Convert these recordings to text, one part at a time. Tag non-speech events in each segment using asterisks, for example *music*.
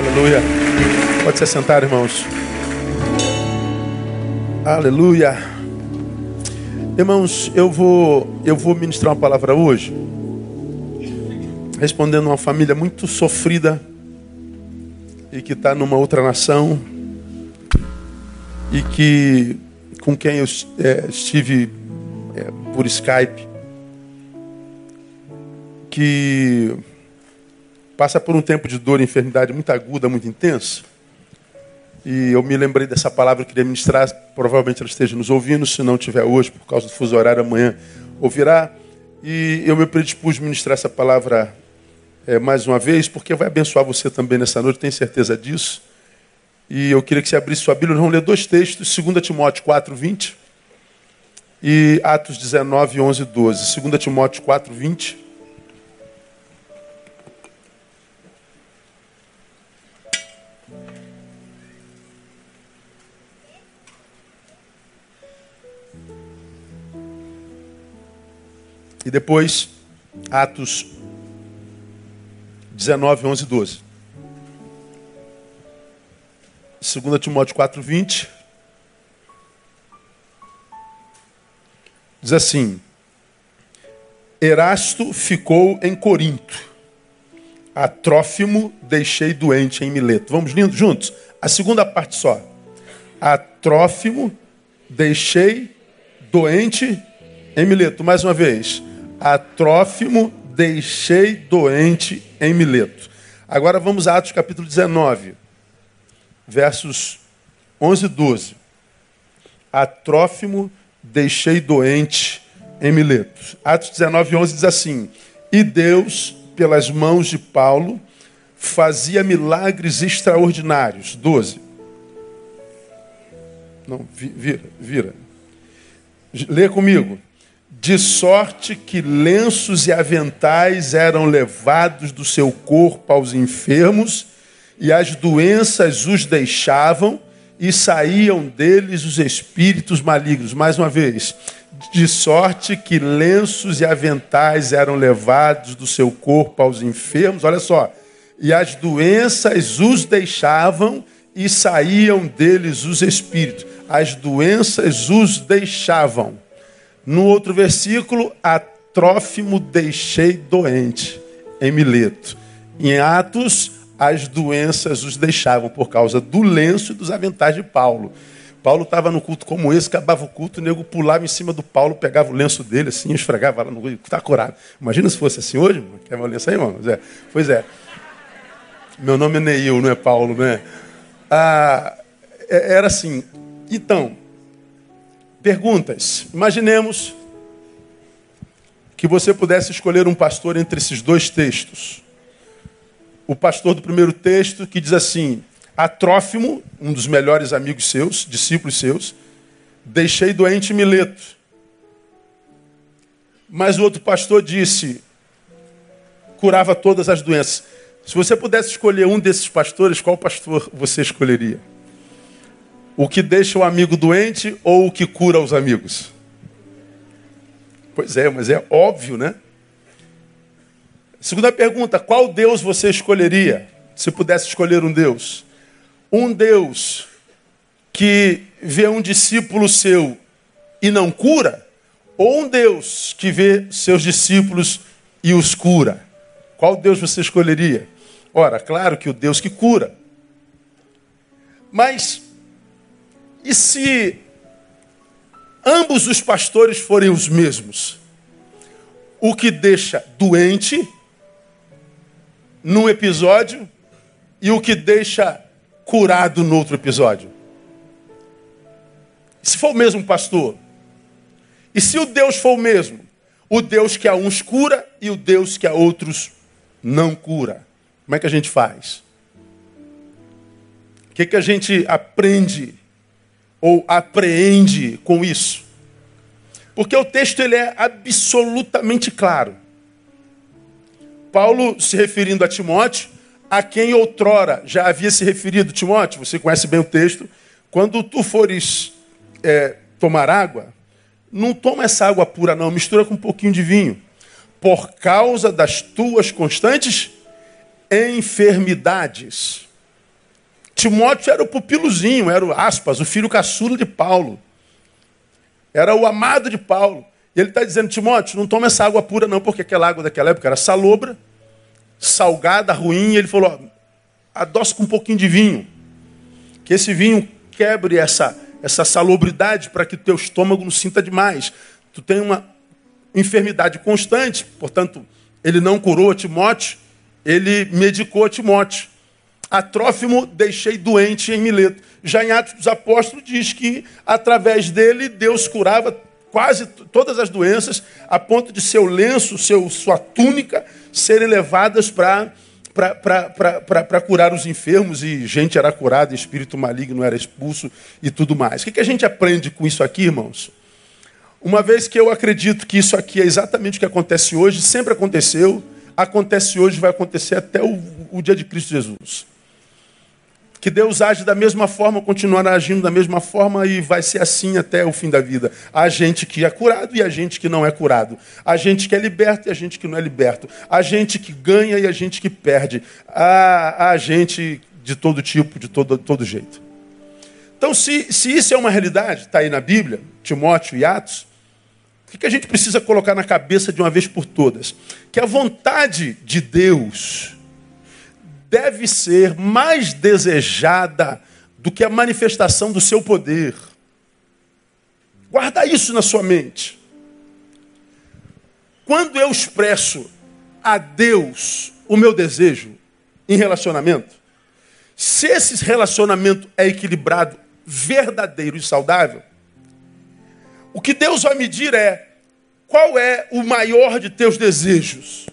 Aleluia. Pode se sentar, irmãos. Aleluia. Irmãos, eu vou, eu vou ministrar uma palavra hoje, respondendo a uma família muito sofrida e que está numa outra nação e que com quem eu é, estive é, por Skype, que passa por um tempo de dor e enfermidade muito aguda, muito intensa. E eu me lembrei dessa palavra, que queria ministrar. Provavelmente ela esteja nos ouvindo, se não tiver hoje, por causa do fuso horário, amanhã ouvirá. E eu me predispus a ministrar essa palavra é, mais uma vez, porque vai abençoar você também nessa noite, tenho certeza disso. E eu queria que você abrisse sua Bíblia. Nós vamos ler dois textos, 2 Timóteo 4, 20 e Atos 19, 11 e 12. 2 Timóteo 4, 20. E depois, Atos 19, 11 e 12. 2 Timóteo 4, 20. Diz assim: Erasto ficou em Corinto. A Trófimo deixei doente em Mileto. Vamos lindo juntos? A segunda parte só. A Trófimo deixei doente em Mileto. Mais uma vez. A Trófimo deixei doente em Mileto. Agora vamos a Atos capítulo 19, versos 11 e 12. A Trófimo deixei doente em Mileto. Atos 19, 11 diz assim: E Deus, pelas mãos de Paulo, fazia milagres extraordinários. 12. Não, vira, vira. Lê comigo. De sorte que lenços e aventais eram levados do seu corpo aos enfermos, e as doenças os deixavam, e saíam deles os espíritos malignos. Mais uma vez, de sorte que lenços e aventais eram levados do seu corpo aos enfermos, olha só, e as doenças os deixavam e saíam deles os espíritos. As doenças os deixavam. No outro versículo, a Trófimo deixei doente em Mileto. Em Atos, as doenças os deixavam por causa do lenço e dos aventais de Paulo. Paulo estava no culto como esse, acabava o culto, o nego pulava em cima do Paulo, pegava o lenço dele assim, esfregava lá no está curado. Imagina se fosse assim hoje, quer meu lenço aí, irmão? É. Pois é. Meu nome é Neil, não é Paulo, né? Ah, é, era assim. Então, perguntas. Imaginemos que você pudesse escolher um pastor entre esses dois textos o pastor do primeiro texto que diz assim: A Trófimo, um dos melhores amigos seus, discípulos seus, deixei doente Mileto. Mas o outro pastor disse: curava todas as doenças. Se você pudesse escolher um desses pastores, qual pastor você escolheria? O que deixa o amigo doente ou o que cura os amigos? Pois é, mas é óbvio, né? Segunda pergunta: qual Deus você escolheria se pudesse escolher um Deus? Um Deus que vê um discípulo seu e não cura? Ou um Deus que vê seus discípulos e os cura? Qual Deus você escolheria? Ora, claro que o Deus que cura. Mas e se ambos os pastores forem os mesmos? O que deixa doente num episódio e o que deixa curado no outro episódio. Se for o mesmo pastor, e se o Deus for o mesmo, o Deus que a uns cura e o Deus que a outros não cura, como é que a gente faz? O que, que a gente aprende ou apreende com isso? Porque o texto ele é absolutamente claro. Paulo se referindo a Timóteo, a quem outrora já havia se referido Timóteo, você conhece bem o texto. Quando tu fores é, tomar água, não toma essa água pura, não, mistura com um pouquinho de vinho. Por causa das tuas constantes enfermidades. Timóteo era o pupilozinho, era o aspas, o filho caçula de Paulo. Era o amado de Paulo. E ele está dizendo, Timóteo, não toma essa água pura não, porque aquela água daquela época era salobra, salgada, ruim. Ele falou, adoça com um pouquinho de vinho. Que esse vinho quebre essa, essa salubridade para que o teu estômago não sinta demais. Tu tem uma enfermidade constante, portanto, ele não curou a Timóteo, ele medicou a Timóteo. A Trófimo deixei doente em Mileto. Já em Atos dos Apóstolos diz que através dele Deus curava quase todas as doenças, a ponto de seu lenço, seu, sua túnica serem levadas para curar os enfermos e gente era curada, espírito maligno era expulso e tudo mais. O que, que a gente aprende com isso aqui, irmãos? Uma vez que eu acredito que isso aqui é exatamente o que acontece hoje, sempre aconteceu, acontece hoje, vai acontecer até o, o dia de Cristo Jesus. Que Deus age da mesma forma, continuará agindo da mesma forma e vai ser assim até o fim da vida. Há gente que é curado e a gente que não é curado. Há gente que é liberto e a gente que não é liberto. Há gente que ganha e a gente que perde. Há, há gente de todo tipo, de todo, todo jeito. Então, se, se isso é uma realidade, está aí na Bíblia, Timóteo e Atos, o que a gente precisa colocar na cabeça de uma vez por todas? Que a vontade de Deus deve ser mais desejada do que a manifestação do seu poder. Guarda isso na sua mente. Quando eu expresso a Deus o meu desejo em relacionamento, se esse relacionamento é equilibrado, verdadeiro e saudável, o que Deus vai medir é qual é o maior de teus desejos.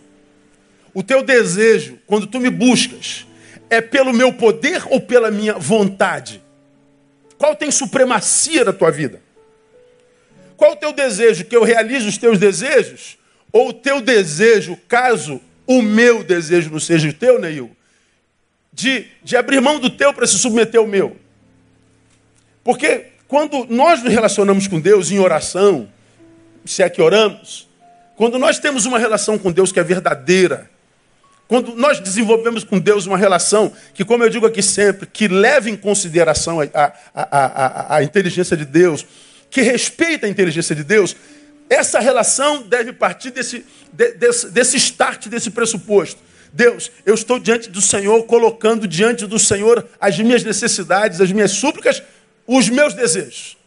O teu desejo, quando tu me buscas, é pelo meu poder ou pela minha vontade? Qual tem supremacia na tua vida? Qual o teu desejo? Que eu realize os teus desejos? Ou o teu desejo, caso o meu desejo não seja o teu, Neil, de, de abrir mão do teu para se submeter ao meu? Porque quando nós nos relacionamos com Deus em oração, se é que oramos, quando nós temos uma relação com Deus que é verdadeira, quando nós desenvolvemos com Deus uma relação que, como eu digo aqui sempre, que leva em consideração a, a, a, a, inteligência de Deus, que respeita a inteligência de Deus, essa relação deve partir desse, de, desse, desse start, desse pressuposto. Deus, eu estou diante do Senhor, colocando diante do Senhor as minhas necessidades, as minhas súplicas, os meus desejos.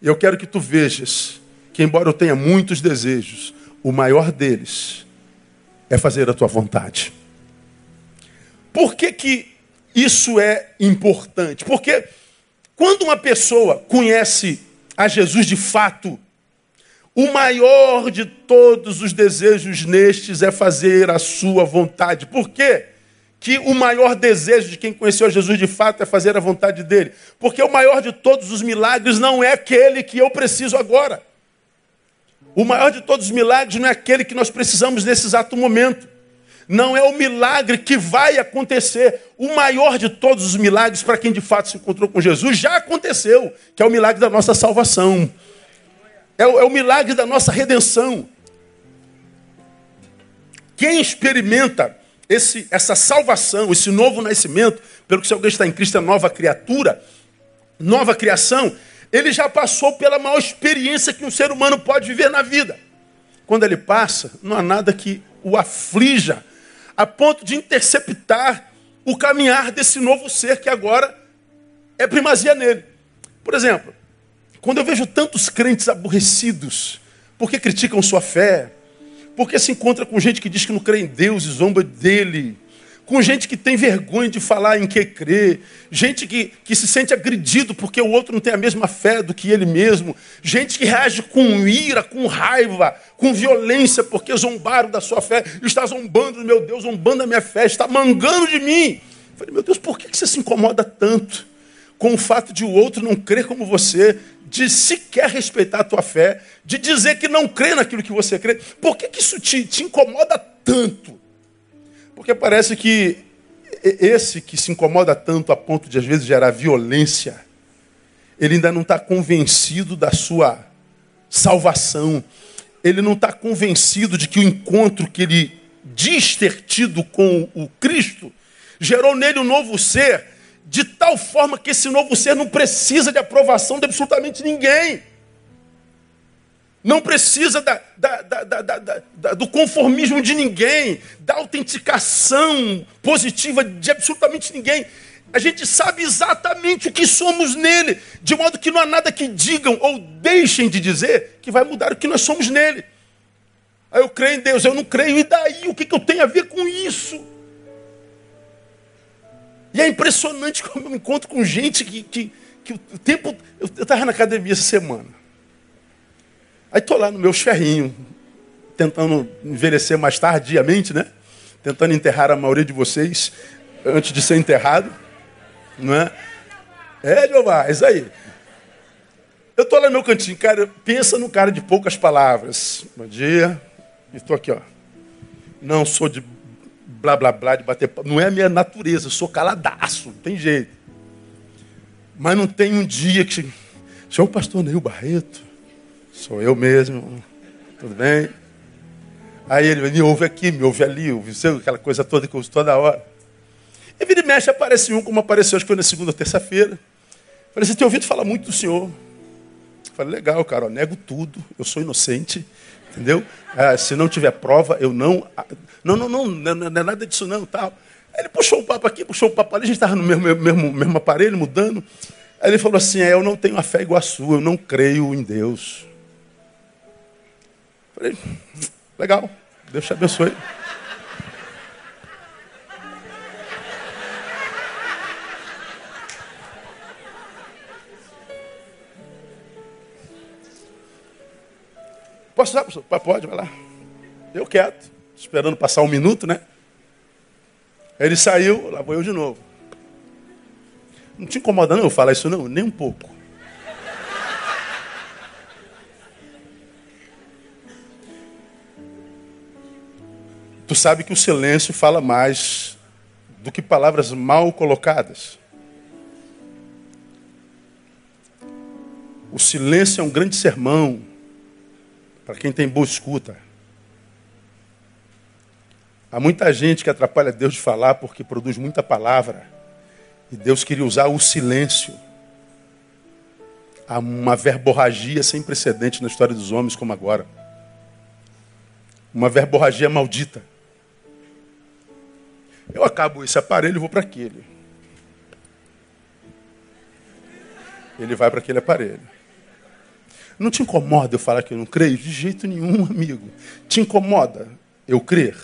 Eu quero que tu vejas que, embora eu tenha muitos desejos, o maior deles é fazer a tua vontade. Por que, que isso é importante? Porque quando uma pessoa conhece a Jesus de fato, o maior de todos os desejos nestes é fazer a sua vontade. Por quê? Que o maior desejo de quem conheceu Jesus de fato é fazer a vontade dele. Porque o maior de todos os milagres não é aquele que eu preciso agora. O maior de todos os milagres não é aquele que nós precisamos nesse exato momento. Não é o milagre que vai acontecer. O maior de todos os milagres para quem de fato se encontrou com Jesus já aconteceu, que é o milagre da nossa salvação. É o, é o milagre da nossa redenção. Quem experimenta esse, essa salvação, esse novo nascimento, pelo que se alguém está em Cristo é nova criatura, nova criação, ele já passou pela maior experiência que um ser humano pode viver na vida. Quando ele passa, não há nada que o aflija, a ponto de interceptar o caminhar desse novo ser que agora é primazia nele. Por exemplo, quando eu vejo tantos crentes aborrecidos, porque criticam sua fé, porque se encontra com gente que diz que não crê em Deus e zomba dele, com gente que tem vergonha de falar em que crê, gente que, que se sente agredido porque o outro não tem a mesma fé do que ele mesmo, gente que reage com ira, com raiva, com violência porque zombaram da sua fé, está zombando do meu Deus, zombando da minha fé, está mangando de mim. Eu falei, meu Deus, por que você se incomoda tanto com o fato de o outro não crer como você, de sequer respeitar a tua fé, de dizer que não crê naquilo que você crê? Por que, que isso te, te incomoda tanto? Porque parece que esse que se incomoda tanto a ponto de às vezes gerar violência, ele ainda não está convencido da sua salvação. Ele não está convencido de que o encontro que ele diz ter tido com o Cristo gerou nele um novo ser, de tal forma que esse novo ser não precisa de aprovação de absolutamente ninguém. Não precisa da, da, da, do conformismo de ninguém, da autenticação positiva de absolutamente ninguém. A gente sabe exatamente o que somos nele, de modo que não há nada que digam ou deixem de dizer que vai mudar o que nós somos nele. Aí eu creio em Deus, eu não creio, e daí? O que, que eu tenho a ver com isso? E é impressionante *laughs* como eu me encontro com gente que, que, que o tempo. Eu estava na academia essa semana. Aí estou lá no meu ferrinho, tentando envelhecer mais tardiamente, né? Tentando enterrar a maioria de vocês antes de ser enterrado. Não é? É, Jeová, é isso aí. Eu estou lá no meu cantinho, cara, pensa no cara de poucas palavras. Bom dia. Estou aqui, ó. Não sou de blá blá blá, de bater. Não é a minha natureza, eu sou caladaço, não tem jeito. Mas não tem um dia que. Senhor pastor Neil Barreto, sou eu mesmo, tudo bem? Aí ele me ouve aqui, me ouve ali, ouve aquela coisa toda que eu uso toda hora. E vira e mexe, aparece um, como apareceu, acho que foi na segunda ou terça-feira. Falei, você tem ouvido falar muito do Senhor? Falei, legal, cara, nego tudo, eu sou inocente, entendeu? Ah, se não tiver prova, eu não. Não, não, não, não, é nada disso não, tal. Aí ele puxou um papo aqui, puxou um papo ali, a gente estava no mesmo, mesmo, mesmo aparelho, mudando. Aí ele falou assim: é, eu não tenho a fé igual a sua, eu não creio em Deus. Falei, legal, Deus te abençoe. Posso usar, pastor? Pode, vai lá. Eu quieto, esperando passar um minuto, né? Ele saiu, lá vou eu de novo. Não te incomoda não eu falar isso não, nem um pouco. Sabe que o silêncio fala mais do que palavras mal colocadas. O silêncio é um grande sermão para quem tem boa escuta. Há muita gente que atrapalha Deus de falar porque produz muita palavra. E Deus queria usar o silêncio. Há uma verborragia sem precedente na história dos homens como agora. Uma verborragia maldita. Eu acabo esse aparelho e vou para aquele. Ele vai para aquele aparelho. Não te incomoda eu falar que eu não creio? De jeito nenhum, amigo. Te incomoda eu crer?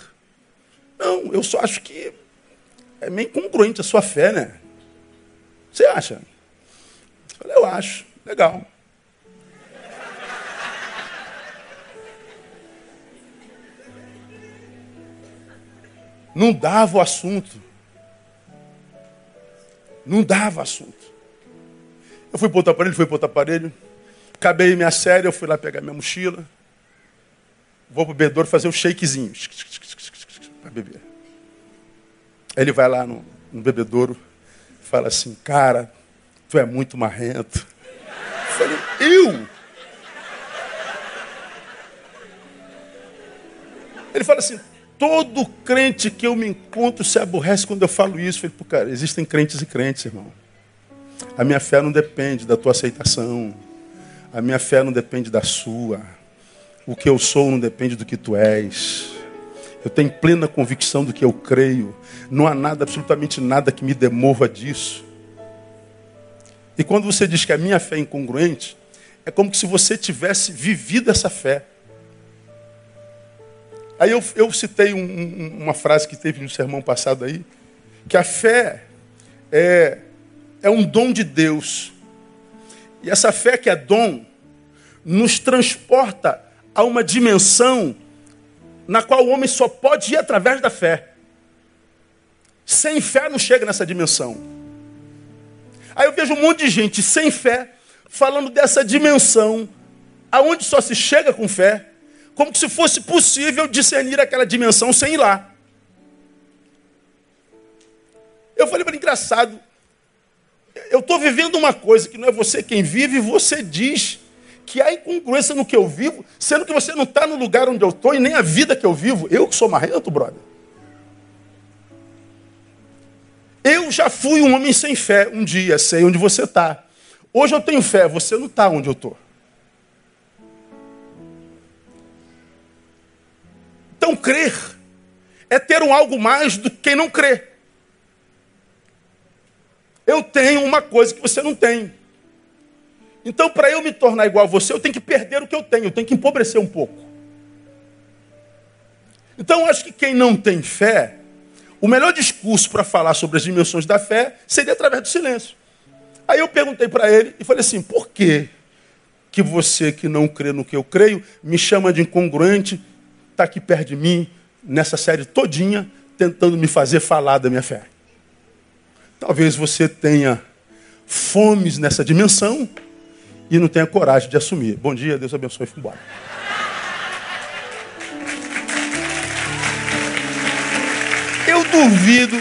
Não, eu só acho que é meio incongruente a sua fé, né? Você acha? Eu acho. Legal. Não dava o assunto. Não dava assunto. Eu fui para outro aparelho, fui para outro aparelho. Acabei minha série, eu fui lá pegar minha mochila. Vou pro bebedouro fazer o um shakezinho. Para beber. Ele vai lá no, no bebedouro fala assim, cara, tu é muito marrento. Eu falei, eu? Ele fala assim, todo crente que eu me encontro se aborrece quando eu falo isso. Eu falei, cara, existem crentes e crentes, irmão. A minha fé não depende da tua aceitação. A minha fé não depende da sua. O que eu sou não depende do que tu és. Eu tenho plena convicção do que eu creio. Não há nada, absolutamente nada que me demova disso. E quando você diz que a minha fé é incongruente, é como se você tivesse vivido essa fé. Aí eu, eu citei um, um, uma frase que teve no sermão passado aí, que a fé é, é um dom de Deus e essa fé que é dom nos transporta a uma dimensão na qual o homem só pode ir através da fé. Sem fé não chega nessa dimensão. Aí eu vejo um monte de gente sem fé falando dessa dimensão, aonde só se chega com fé, como se fosse possível discernir aquela dimensão sem ir lá. Eu falei para engraçado, eu estou vivendo uma coisa que não é você quem vive, você diz que há incongruência no que eu vivo, sendo que você não está no lugar onde eu estou e nem a vida que eu vivo. Eu que sou marrento, brother. Eu já fui um homem sem fé um dia, sei onde você está. Hoje eu tenho fé, você não está onde eu estou. Então, crer é ter um algo mais do que quem não crê. Eu tenho uma coisa que você não tem. Então, para eu me tornar igual a você, eu tenho que perder o que eu tenho, eu tenho que empobrecer um pouco. Então, acho que quem não tem fé, o melhor discurso para falar sobre as dimensões da fé seria através do silêncio. Aí eu perguntei para ele e falei assim: por que, que você que não crê no que eu creio me chama de incongruente, está aqui perto de mim, nessa série todinha, tentando me fazer falar da minha fé? Talvez você tenha fomes nessa dimensão e não tenha coragem de assumir. Bom dia, Deus abençoe fui embora. Eu duvido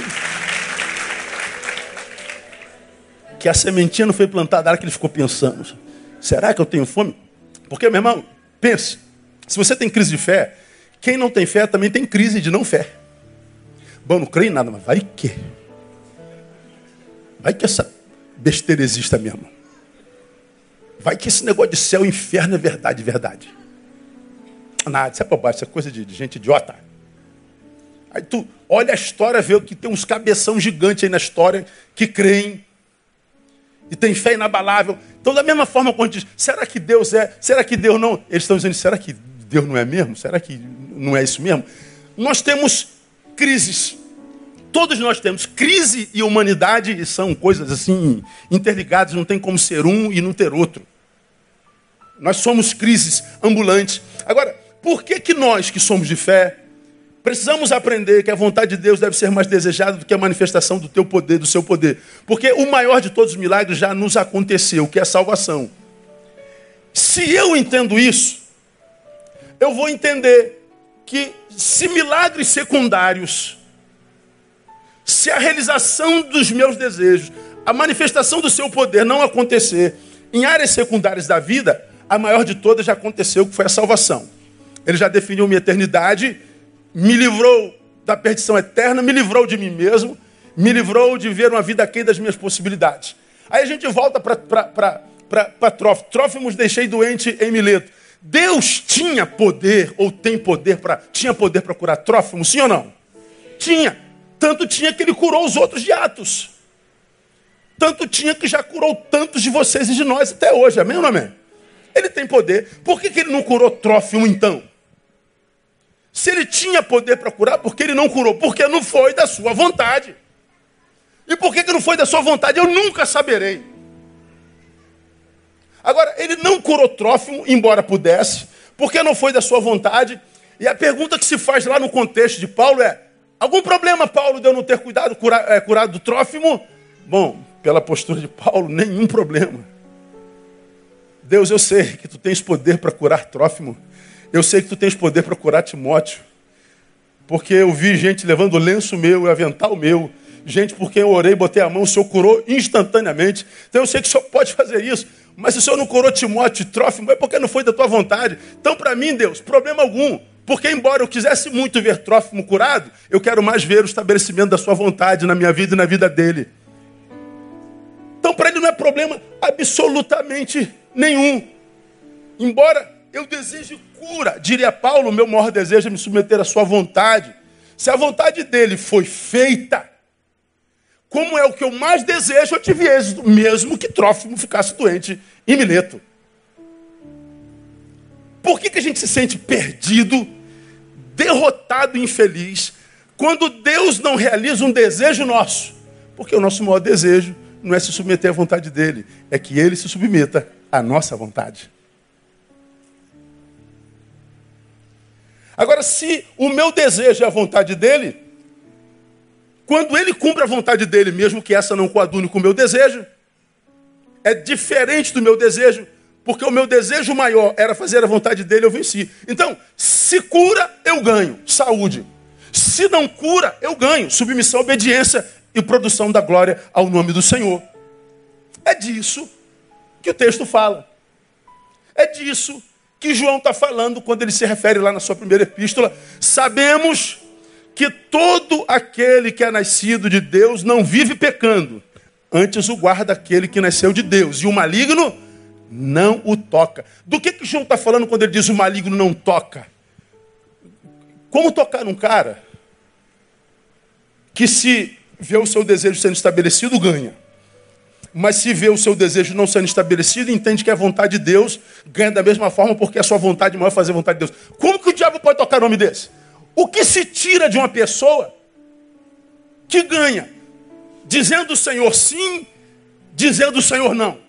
que a sementinha não foi plantada hora que ele ficou pensando. Será que eu tenho fome? Porque, meu irmão, pense. Se você tem crise de fé, quem não tem fé também tem crise de não fé. Bom, não creio em nada, mas vai que. Vai que essa besteira exista mesmo. Vai que esse negócio de céu e inferno é verdade, verdade. Nada, isso é bobagem, isso é coisa de, de gente idiota. Aí tu olha a história, vê que tem uns cabeção gigantes aí na história que creem e tem fé inabalável. Então, da mesma forma, quando diz, será que Deus é? Será que Deus não? Eles estão dizendo, será que Deus não é mesmo? Será que não é isso mesmo? Nós temos crises. Todos nós temos. Crise e humanidade são coisas assim interligadas, não tem como ser um e não ter outro. Nós somos crises ambulantes. Agora, por que, que nós que somos de fé precisamos aprender que a vontade de Deus deve ser mais desejada do que a manifestação do teu poder, do seu poder? Porque o maior de todos os milagres já nos aconteceu, que é a salvação. Se eu entendo isso, eu vou entender que se milagres secundários, se a realização dos meus desejos, a manifestação do seu poder não acontecer em áreas secundárias da vida, a maior de todas já aconteceu, que foi a salvação. Ele já definiu minha eternidade, me livrou da perdição eterna, me livrou de mim mesmo, me livrou de ver uma vida aquém das minhas possibilidades. Aí a gente volta para Trófimo. Trófimos deixei doente em Mileto. Deus tinha poder, ou tem poder para. Tinha poder para curar Trófimo, sim ou não? Tinha. Tanto tinha que ele curou os outros de Atos. Tanto tinha que já curou tantos de vocês e de nós até hoje, amém ou não amém? Ele tem poder. Por que, que ele não curou Trófimo então? Se ele tinha poder para curar, por que ele não curou? Porque não foi da sua vontade. E por que, que não foi da sua vontade? Eu nunca saberei. Agora, ele não curou Trófimo, embora pudesse, porque não foi da sua vontade. E a pergunta que se faz lá no contexto de Paulo é: algum problema, Paulo, de eu não ter cuidado, cura, é, curado do Trófimo? Bom, pela postura de Paulo, nenhum problema. Deus, eu sei que tu tens poder para curar Trófimo. Eu sei que tu tens poder para curar Timóteo. Porque eu vi gente levando lenço meu e avental meu. Gente por quem eu orei, botei a mão, o Senhor curou instantaneamente. Então eu sei que o Senhor pode fazer isso. Mas se o Senhor não curou Timóteo e Trófimo, é porque não foi da tua vontade. Então, para mim, Deus, problema algum. Porque, embora eu quisesse muito ver Trófimo curado, eu quero mais ver o estabelecimento da sua vontade na minha vida e na vida dele. Então, para ele não é problema absolutamente nenhum. Embora eu deseje cura, diria Paulo, meu maior desejo é me submeter à sua vontade. Se a vontade dele foi feita, como é o que eu mais desejo, eu tive êxito, mesmo que Trófimo ficasse doente em Mileto. Por que, que a gente se sente perdido, derrotado e infeliz, quando Deus não realiza um desejo nosso? Porque o nosso maior desejo não é se submeter à vontade dele, é que ele se submeta à nossa vontade. Agora, se o meu desejo é a vontade dele, quando ele cumpre a vontade dele, mesmo que essa não coadune com o meu desejo, é diferente do meu desejo, porque o meu desejo maior era fazer a vontade dele, eu venci. Então, se cura, eu ganho saúde. Se não cura, eu ganho submissão, obediência e produção da glória ao nome do Senhor. É disso que o texto fala. É disso que João está falando quando ele se refere lá na sua primeira epístola. Sabemos que todo aquele que é nascido de Deus não vive pecando, antes o guarda aquele que nasceu de Deus, e o maligno não o toca. Do que, que João está falando quando ele diz o maligno não toca? Como tocar num cara que se vê o seu desejo sendo estabelecido, ganha. Mas se vê o seu desejo não sendo estabelecido, entende que é a vontade de Deus, ganha da mesma forma, porque a sua vontade maior é fazer a vontade de Deus. Como que o diabo pode tocar nome desse? O que se tira de uma pessoa que ganha? Dizendo o Senhor sim, dizendo o Senhor não.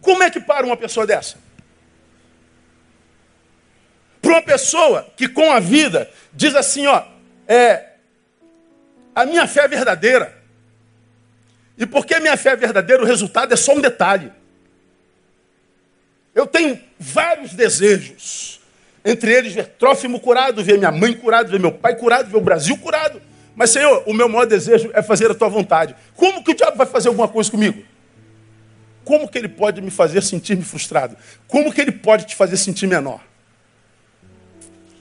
Como é que para uma pessoa dessa? Para uma pessoa que com a vida diz assim, ó, é, a minha fé é verdadeira. E porque a minha fé é verdadeira, o resultado é só um detalhe. Eu tenho vários desejos. Entre eles, ver Trófimo curado, ver minha mãe curada, ver meu pai curado, ver o Brasil curado. Mas, Senhor, o meu maior desejo é fazer a tua vontade. Como que o diabo vai fazer alguma coisa comigo? Como que ele pode me fazer sentir-me frustrado? Como que ele pode te fazer sentir menor?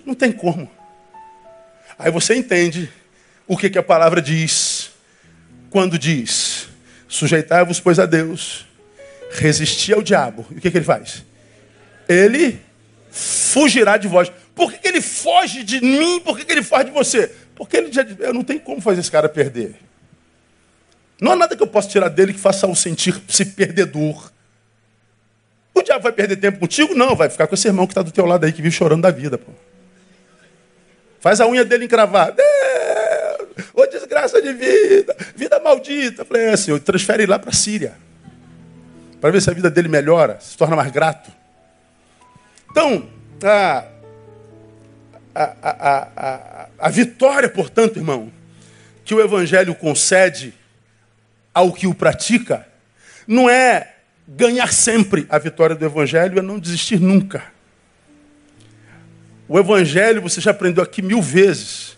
Não tem como. Aí você entende o que, que a palavra diz quando diz: sujeitai-vos, pois, a Deus, resistir ao diabo. E o que, que ele faz? Ele fugirá de vós. Por que, que ele foge de mim? Por que, que ele foge de você? Porque ele já, eu não tenho como fazer esse cara perder. Não há nada que eu possa tirar dele que faça o sentir-se perdedor. O diabo vai perder tempo contigo? Não, vai ficar com esse irmão que está do teu lado aí, que vive chorando da vida. Pô. Faz a unha dele encravada. Ô desgraça de vida, vida maldita. Falei, senhor, transfere lá para a Síria. Para ver se a vida dele melhora, se torna mais grato. Então, a, a, a, a, vitória, portanto, irmão, que o Evangelho concede ao que o pratica, não é ganhar sempre a vitória do Evangelho, é não desistir nunca. O Evangelho, você já aprendeu aqui mil vezes,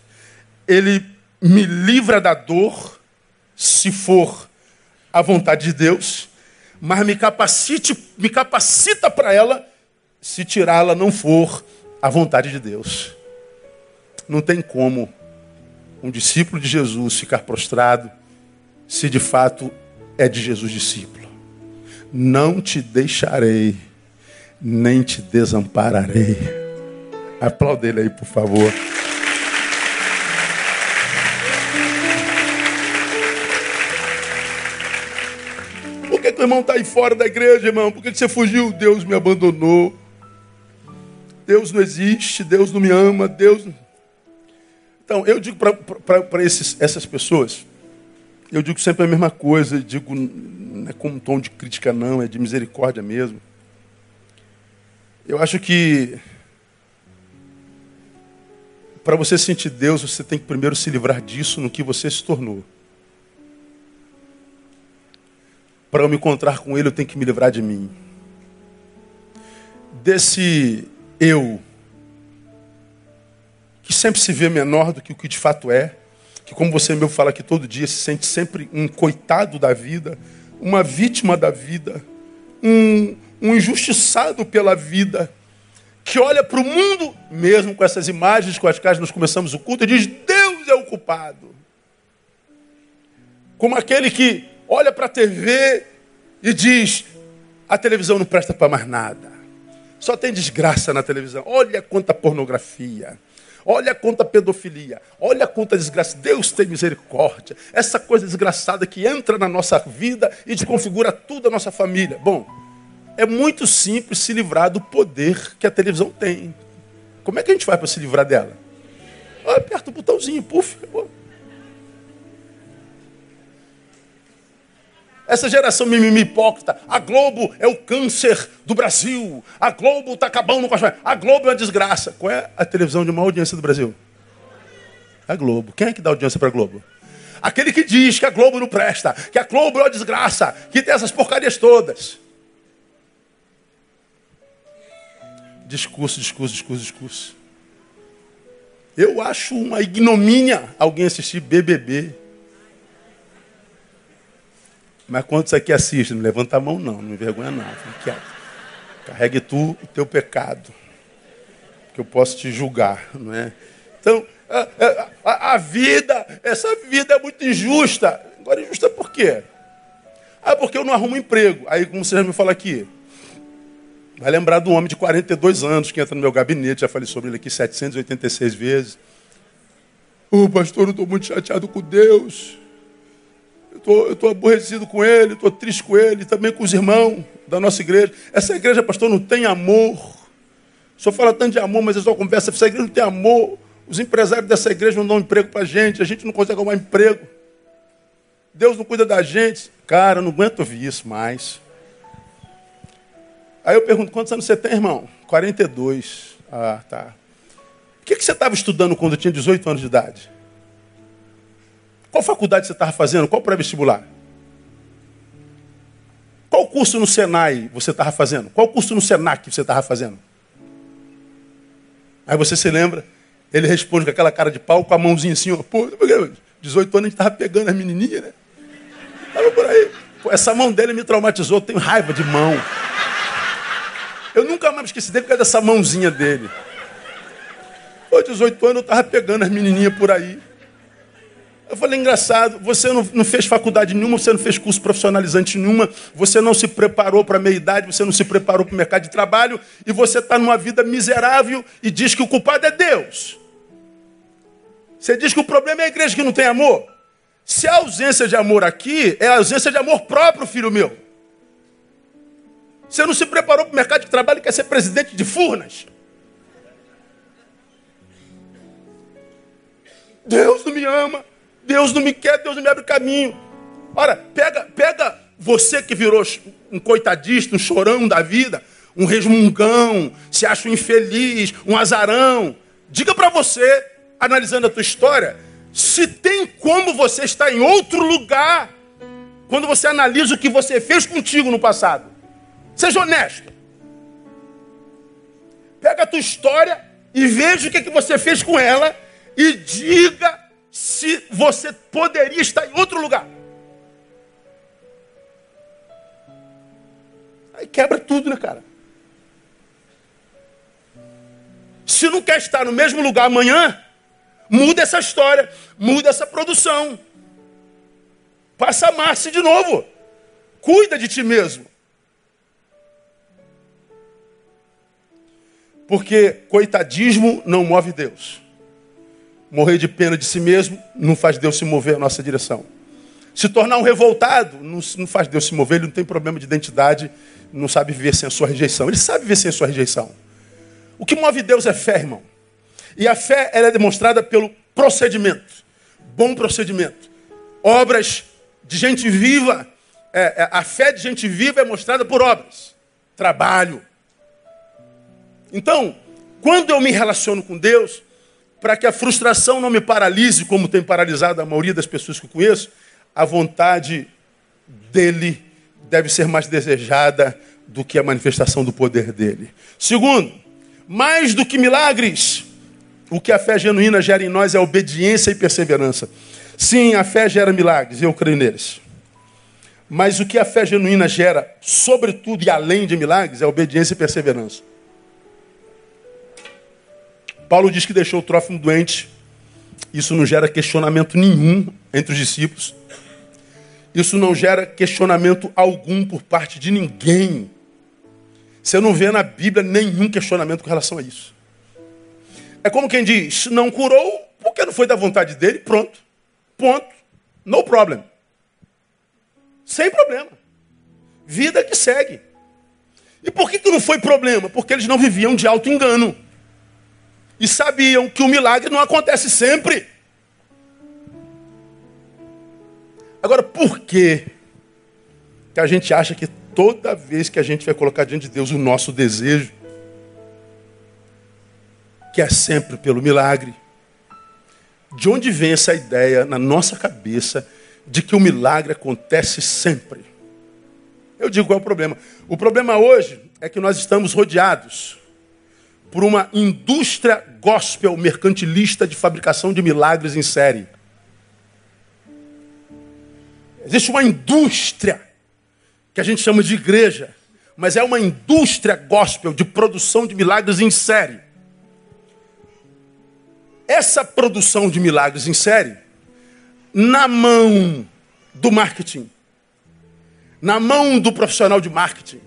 ele me livra da dor, se for a vontade de Deus, mas me capacite, me capacita para ela, se tirá-la não for a vontade de Deus. Não tem como um discípulo de Jesus ficar prostrado se de fato é de Jesus discípulo. Não te deixarei, nem te desampararei. Aplauda ele aí, por favor. Por que, o irmão está aí fora da igreja, irmão? Por que você fugiu? Deus me abandonou. Deus não existe, Deus não me ama, Deus. Então, eu digo para essas pessoas, eu digo sempre a mesma coisa, digo não é com um tom de crítica, não, é de misericórdia mesmo. Eu acho que para você sentir Deus, você tem que primeiro se livrar disso no que você se tornou. Para eu me encontrar com Ele, eu tenho que me livrar de mim. Desse eu, que sempre se vê menor do que o que de fato é, que, como você mesmo fala aqui todo dia, se sente sempre um coitado da vida, uma vítima da vida, um, um injustiçado pela vida que olha para o mundo, mesmo com essas imagens com as quais nós começamos o culto, e diz: Deus é o culpado. Como aquele que olha para a TV e diz: a televisão não presta para mais nada. Só tem desgraça na televisão. Olha quanta pornografia. Olha quanta pedofilia. Olha quanta desgraça. Deus tem misericórdia. Essa coisa desgraçada que entra na nossa vida e desconfigura tudo a nossa família. Bom, é muito simples se livrar do poder que a televisão tem. Como é que a gente faz para se livrar dela? Aperta o botãozinho, puf, Essa geração mimimi hipócrita, a Globo é o câncer do Brasil, a Globo está acabando com a a Globo é uma desgraça. Qual é a televisão de maior audiência do Brasil? A Globo. Quem é que dá audiência para a Globo? Aquele que diz que a Globo não presta, que a Globo é uma desgraça, que tem essas porcarias todas. Discurso, discurso, discurso, discurso. Eu acho uma ignomínia alguém assistir BBB. Mas quantos aqui assistem? Não levanta a mão, não. Não envergonha, não. Fique quieto. Carregue tu o teu pecado. Que eu posso te julgar, não é? Então, a, a, a, vida, essa vida é muito injusta. Agora, injusta por quê? Ah, porque eu não arrumo emprego. Aí, como você já me fala aqui, vai lembrar do homem de 42 anos que entra no meu gabinete, já falei sobre ele aqui 786 vezes. Ô oh, pastor, eu estou muito chateado com Deus. Eu estou aborrecido com ele, estou triste com ele, também com os irmãos da nossa igreja. Essa igreja, pastor, não tem amor. Só fala tanto de amor, mas é só conversa. Essa igreja não tem amor. Os empresários dessa igreja não dão emprego para a gente, a gente não consegue arrumar emprego. Deus não cuida da gente. Cara, eu não aguento ouvir isso mais. Aí eu pergunto, quantos anos você tem, irmão? 42. Ah, tá. O que, que você estava estudando quando tinha 18 anos de idade? Qual faculdade você estava fazendo? Qual pré-vestibular? Qual curso no Senai você estava fazendo? Qual curso no Senac você estava fazendo? Aí você se lembra, ele responde com aquela cara de pau, com a mãozinha assim, ó, pô, 18 anos a gente estava pegando as menininhas, né? Tava por aí. Pô, essa mão dele me traumatizou, eu tenho raiva de mão. Eu nunca mais esqueci dele por causa dessa mãozinha dele. Pô, 18 anos eu estava pegando as menininhas por aí. Eu falei, engraçado, você não, não, fez faculdade nenhuma, você não fez curso profissionalizante nenhuma, você não se preparou para a meia-idade, você não se preparou para o mercado de trabalho, e você está numa vida miserável e diz que o culpado é Deus. Você diz que o problema é a igreja que não tem amor. Se a ausência de amor aqui é a ausência de amor próprio, filho meu. Você não se preparou para o mercado de trabalho e quer ser presidente de Furnas. Deus não me ama, Deus não me quer, Deus não me abre caminho. Ora, pega, pega você que virou um coitadista, um chorão da vida, um resmungão, se acha um infeliz, um azarão. Diga para você, analisando a tua história, se tem como você estar em outro lugar quando você analisa o que você fez contigo no passado. Seja honesto. Pega a tua história e veja o que, é que você fez com ela e diga se você poderia estar em outro lugar. Aí quebra tudo, né, cara? Se não quer estar no mesmo lugar amanhã, Muda essa história, muda essa produção. Passa a marcha de novo. Cuida de ti mesmo. Porque coitadismo não move Deus. Morrer de pena de si mesmo não faz Deus se mover a nossa direção. Se tornar um revoltado não, faz Deus se mover, ele não tem problema de identidade, não sabe viver sem a sua rejeição. Ele sabe viver sem a sua rejeição. O que move Deus é fé, irmão. E a fé ela é demonstrada pelo procedimento. Bom procedimento. Obras de gente viva. É, é, a fé de gente viva é mostrada por obras. Trabalho. Então, quando eu me relaciono com Deus, para que a frustração não me paralise, como tem paralisado a maioria das pessoas que eu conheço, a vontade dele deve ser mais desejada do que a manifestação do poder dele. Segundo, mais do que milagres, o que a fé genuína gera em nós é obediência e perseverança. Sim, a fé gera milagres, eu creio neles. Mas o que a fé genuína gera, sobretudo e além de milagres, é obediência e perseverança. Paulo diz que deixou o trófimo doente. Isso não gera questionamento nenhum entre os discípulos. Isso não gera questionamento algum por parte de ninguém. Você não vê na Bíblia nenhum questionamento com relação a isso. É como quem diz, não curou porque não foi da vontade dele, pronto. Ponto. No problem. Sem problema. Vida que segue. E por que, que não foi problema? Porque eles não viviam de alto engano. E sabiam que o milagre não acontece sempre. Agora, por que, que a gente acha que toda vez que a gente vai colocar diante de Deus o nosso desejo, que é sempre pelo milagre. De onde vem essa ideia na nossa cabeça de que o milagre acontece sempre? Eu digo qual é o problema. O problema hoje é que nós estamos rodeados por uma indústria gospel mercantilista de fabricação de milagres em série. Existe uma indústria que a gente chama de igreja, mas é uma indústria gospel de produção de milagres em série. essa produção de milagres em série na mão do marketing, na mão do profissional de marketing.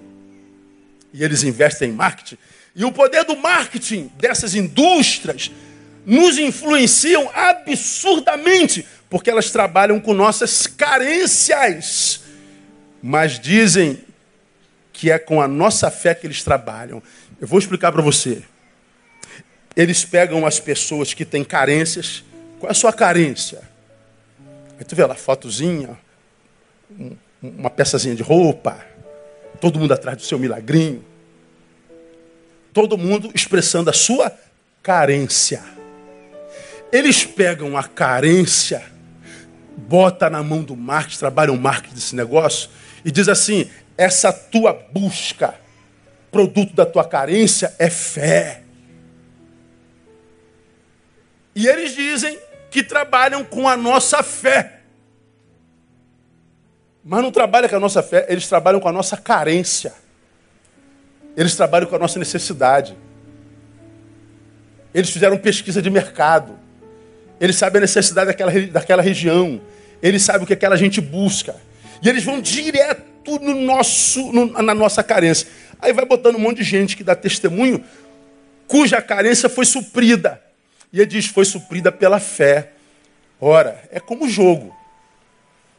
E eles investem em marketing. E o poder do marketing dessas indústrias nos influenciam absurdamente, porque elas trabalham com nossas carências. Mas dizem que é com a nossa fé que eles trabalham. Eu vou explicar para você. Eles pegam as pessoas que têm carências. Qual é a sua carência? Aí tu vê lá, fotozinha, uma peçazinha de roupa, todo mundo atrás do seu milagrinho. Todo mundo expressando a sua carência. Eles pegam a carência, bota na mão do marketing, trabalham o marketing desse negócio, e diz assim: essa tua busca, produto da tua carência, é fé. E eles dizem que trabalham com a nossa fé. Mas não trabalham com a nossa fé, eles trabalham com a nossa carência. Eles trabalham com a nossa necessidade. Eles fizeram pesquisa de mercado. Eles sabem a necessidade daquela, daquela região. Eles sabem o que aquela gente busca. E eles vão direto no nosso, no, na nossa carência. Aí vai botando um monte de gente que dá testemunho cuja carência foi suprida. E ele diz: foi suprida pela fé. Ora, é como jogo.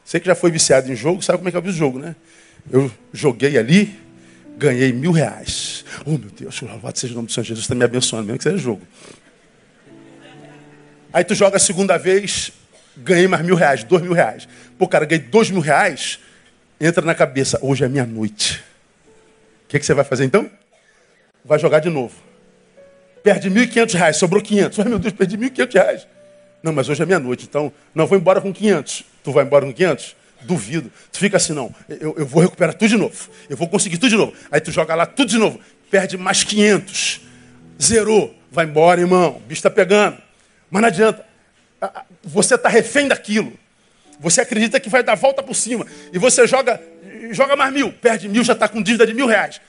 Você que já foi viciado em jogo, sabe como é que é o jogo, né? Eu joguei ali, ganhei mil reais. Oh, meu Deus, louvado seja o nome do Senhor Jesus, está me abençoando, mesmo que seja jogo. Aí tu joga a segunda vez, ganhei mais mil reais, dois mil reais. Pô, cara, ganhei dois mil reais, entra na cabeça, hoje é minha noite. O que, que você vai fazer então? Vai jogar de novo. Perde mil e quinhentos reais, sobrou quinhentos. Ai meu Deus, perdi mil e quinhentos reais. Não, mas hoje é minha noite, então não vou embora com quinhentos. Tu vai embora com quinhentos? Duvido. Tu fica assim, não, eu, eu vou recuperar tudo de novo. Eu vou conseguir tudo de novo. Aí tu joga lá tudo de novo. Perde mais quinhentos. Zerou. Vai embora, irmão. O bicho está pegando. Mas não adianta. Você está refém daquilo. Você acredita que vai dar volta por cima. E você joga, joga mais mil. Perde mil, já está com dívida de mil reais.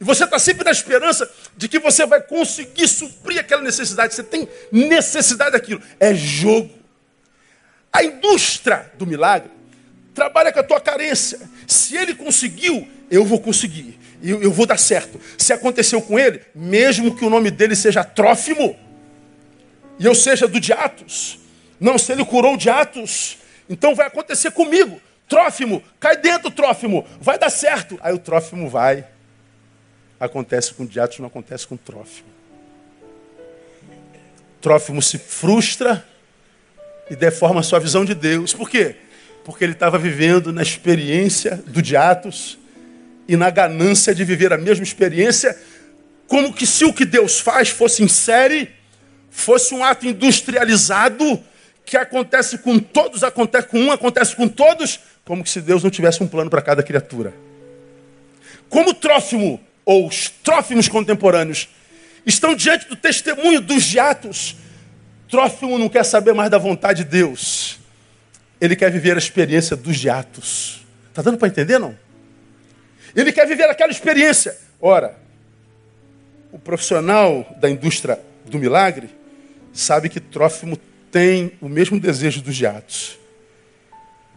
E você está sempre na esperança de que você vai conseguir suprir aquela necessidade. Você tem necessidade daquilo. É jogo. A indústria do milagre trabalha com a tua carência. Se ele conseguiu, eu vou conseguir. Eu, eu vou dar certo. Se aconteceu com ele, mesmo que o nome dele seja Trófimo, e eu seja do de Atos. Não, se ele curou de Atos, então vai acontecer comigo. Trófimo, cai dentro, Trófimo, vai dar certo. Aí o Trófimo vai. Acontece com o de Atos, não acontece com o Trófimo. Trófimo se frustra e deforma a sua visão de Deus. Por quê? Porque ele estava vivendo na experiência do de Atos e na ganância de viver a mesma experiência, como que se o que Deus faz fosse em série fosse um ato industrializado que acontece com todos, acontece com um, acontece com todos, como se Deus não tivesse um plano para cada criatura. Como Trófimo, ou os Trófimos contemporâneos, estão diante do testemunho dos jatos, Trófimo não quer saber mais da vontade de Deus. Ele quer viver a experiência dos jatos. Está dando para entender, não? Ele quer viver aquela experiência. Ora, o profissional da indústria do milagre sabe que Trófimo tem o mesmo desejo dos Atos.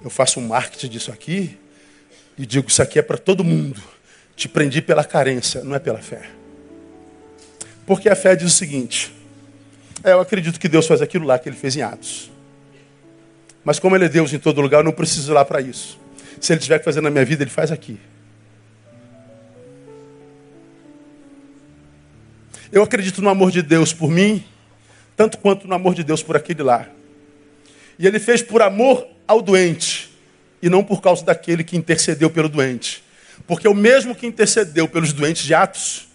Eu faço um marketing disso aqui e digo: Isso aqui é para todo mundo. Te prendi pela carência, não é pela fé. Porque a fé diz o seguinte: é, Eu acredito que Deus faz aquilo lá que ele fez em Atos. Mas como ele é Deus em todo lugar, eu não preciso ir lá para isso. Se ele tiver que fazer na minha vida, ele faz aqui. Eu acredito no amor de Deus por mim tanto quanto no amor de Deus por aquele lá. E ele fez por amor ao doente, e não por causa daquele que intercedeu pelo doente. Porque o mesmo que intercedeu pelos doentes de Atos,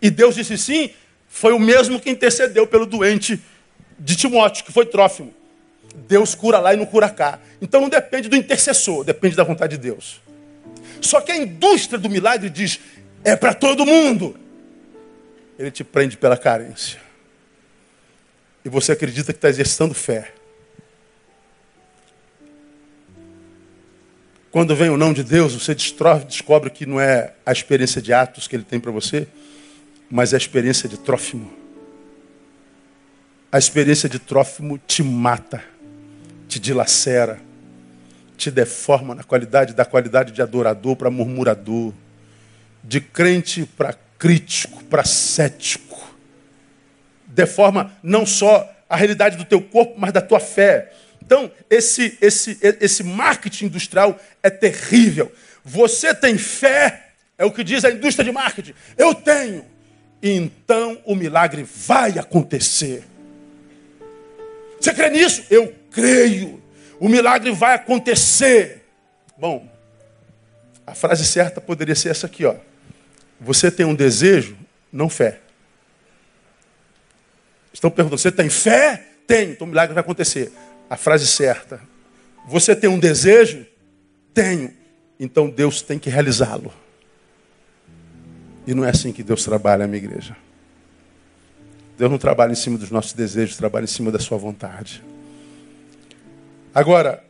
e Deus disse sim, foi o mesmo que intercedeu pelo doente de Timóteo, que foi Trófimo. Deus cura lá e não cura cá. Então não depende do intercessor, depende da vontade de Deus. Só que a indústria do milagre diz: é para todo mundo. Ele te prende pela carência e você acredita que está exercitando fé. Quando vem o não de Deus, você descobre que não é a experiência de atos que ele tem para você, mas é a experiência de Trófimo. A experiência de Trófimo te mata, te dilacera, te deforma na qualidade da qualidade de adorador para murmurador, de crente para crítico, para cético. Deforma não só a realidade do teu corpo, mas da tua fé. Então, esse, esse, esse marketing industrial é terrível. Você tem fé, é o que diz a indústria de marketing. Eu tenho. Então o milagre vai acontecer. Você crê nisso? Eu creio. O milagre vai acontecer. Bom, a frase certa poderia ser essa aqui, ó. Você tem um desejo, não fé. Estão perguntando, você tem fé? Tenho, então o milagre vai acontecer. A frase certa. Você tem um desejo? Tenho. Então Deus tem que realizá-lo. E não é assim que Deus trabalha, minha igreja. Deus não trabalha em cima dos nossos desejos, trabalha em cima da sua vontade. Agora,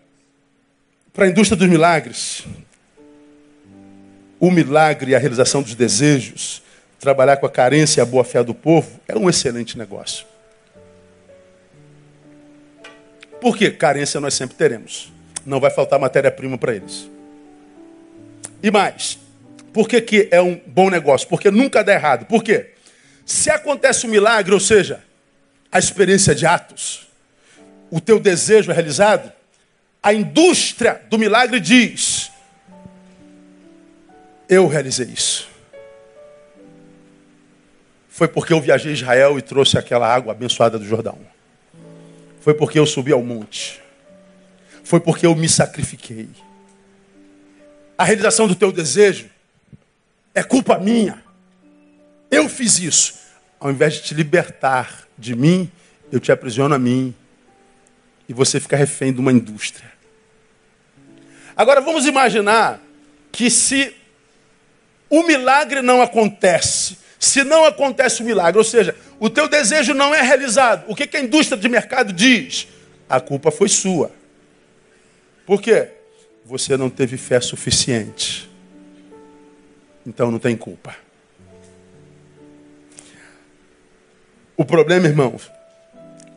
para a indústria dos milagres, o milagre e a realização dos desejos, trabalhar com a carência e a boa-fé do povo, é um excelente negócio. Por quê? Carência nós sempre teremos. Não vai faltar matéria-prima para eles. E mais, por que, que é um bom negócio? Porque nunca dá errado. Por quê? Se acontece um milagre, ou seja, a experiência de atos, o teu desejo é realizado, a indústria do milagre diz: Eu realizei isso. Foi porque eu viajei a Israel e trouxe aquela água abençoada do Jordão. Foi porque eu subi ao monte. Foi porque eu me sacrifiquei. A realização do teu desejo é culpa minha. Eu fiz isso. Ao invés de te libertar de mim, eu te aprisiono a mim. E você fica refém de uma indústria. Agora vamos imaginar que se o milagre não acontece, se não acontece o milagre, ou seja, o teu desejo não é realizado, o que, que a indústria de mercado diz? A culpa foi sua. Por quê? Você não teve fé suficiente. Então não tem culpa. O problema, irmãos,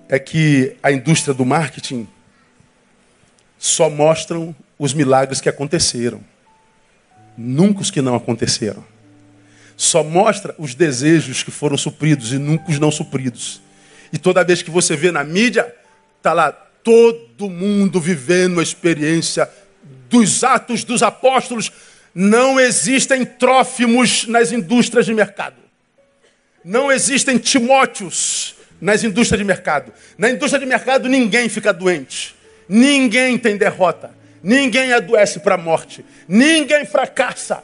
é que a indústria do marketing só mostram os milagres que aconteceram, nunca os que não aconteceram. Só mostra os desejos que foram supridos e nunca os não supridos. E toda vez que você vê na mídia, está lá todo mundo vivendo a experiência dos atos dos apóstolos. Não existem trófimos nas indústrias de mercado. Não existem Timóteos nas indústrias de mercado. Na indústria de mercado ninguém fica doente. Ninguém tem derrota. Ninguém adoece para a morte. Ninguém fracassa.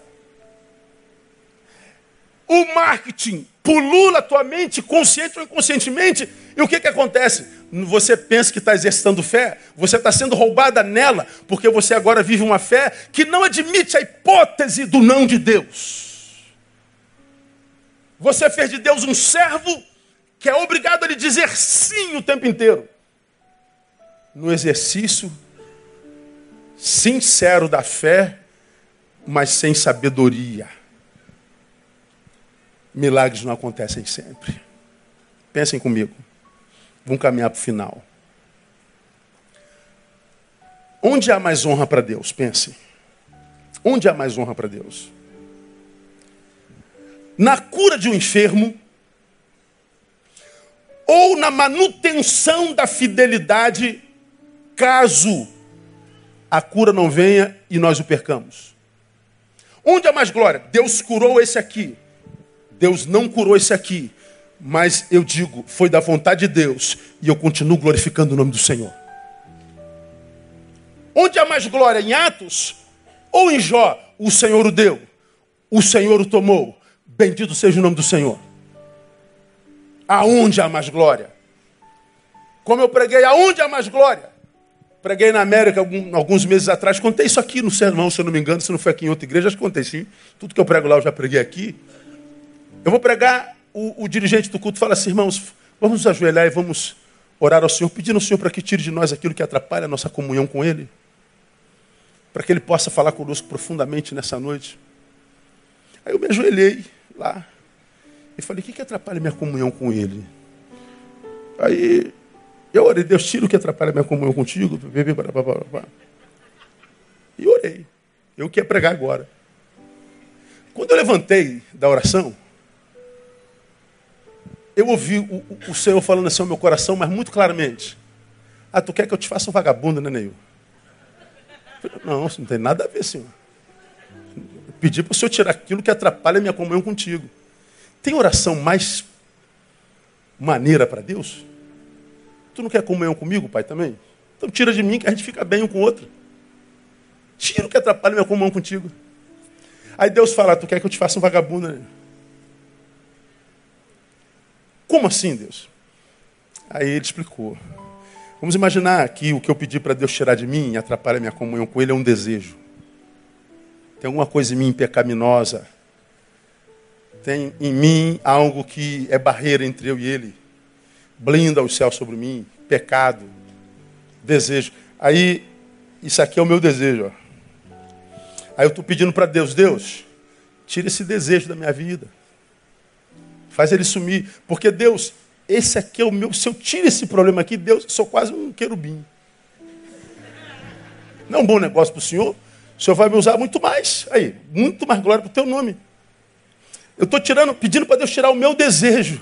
O marketing pulula a tua mente, consciente ou inconscientemente, e o que, que acontece? Você pensa que está exercitando fé, você está sendo roubada nela, porque você agora vive uma fé que não admite a hipótese do não de Deus. Você fez de Deus um servo que é obrigado a lhe dizer sim o tempo inteiro. No exercício sincero da fé, mas sem sabedoria. Milagres não acontecem sempre. Pensem comigo. Vamos caminhar para o final. Onde há mais honra para Deus? Pensem. Onde há mais honra para Deus? Na cura de um enfermo ou na manutenção da fidelidade caso a cura não venha e nós o percamos. Onde há mais glória? Deus curou esse aqui. Deus não curou esse aqui. Mas eu digo, foi da vontade de Deus. E eu continuo glorificando o nome do Senhor. Onde há mais glória? Em Atos ou em Jó? O Senhor o deu. O Senhor o tomou. Bendito seja o nome do Senhor. Aonde há mais glória? Como eu preguei, aonde há mais glória? Preguei na América alguns meses atrás, contei isso aqui no sermão, se eu não me engano, se não foi aqui em outra igreja, que contei sim. Tudo que eu prego lá eu já preguei aqui. Eu vou pregar, o, o dirigente do culto fala assim, irmãos, vamos nos ajoelhar e vamos orar ao Senhor, pedindo ao Senhor para que tire de nós aquilo que atrapalha a nossa comunhão com Ele. Para que Ele possa falar conosco profundamente nessa noite. Aí eu me ajoelhei lá e falei, o que, que atrapalha minha comunhão com Ele? Aí eu orei, Deus, tira o que atrapalha minha comunhão contigo. E orei. Eu queria pregar agora. Quando eu levantei da oração, eu ouvi o, o, Senhor falando assim ao meu coração, mas muito claramente. Ah, tu quer que eu te faça um vagabundo, né, Neil? Não, isso não tem nada a ver, Senhor. Eu pedi para o Senhor tirar aquilo que atrapalha a minha comunhão contigo. Tem oração mais maneira para Deus? Tu não quer comunhão comigo, Pai, também? Então tira de mim que a gente fica bem um com o outro. Tira o que atrapalha minha comunhão contigo. Aí Deus fala, tu quer que eu te faça um vagabundo, né? Como assim, Deus? Aí ele explicou. Vamos imaginar que o que eu pedi para Deus tirar de mim e atrapalhar minha comunhão com Ele é um desejo. Tem alguma coisa em mim pecaminosa. Tem em mim algo que é barreira entre eu e Ele. Blinda o céu sobre mim. Pecado. Desejo. Aí, isso aqui é o meu desejo. Ó. Aí eu estou pedindo para Deus, Deus, tira esse desejo da minha vida. Faz ele sumir. Porque Deus, esse aqui é o meu. Se eu tiro esse problema aqui, Deus, eu sou quase um querubim. Não é um bom negócio para o Senhor? O Senhor vai me usar muito mais. Aí, muito mais glória para o teu nome. Eu estou tirando, pedindo para Deus tirar o meu desejo.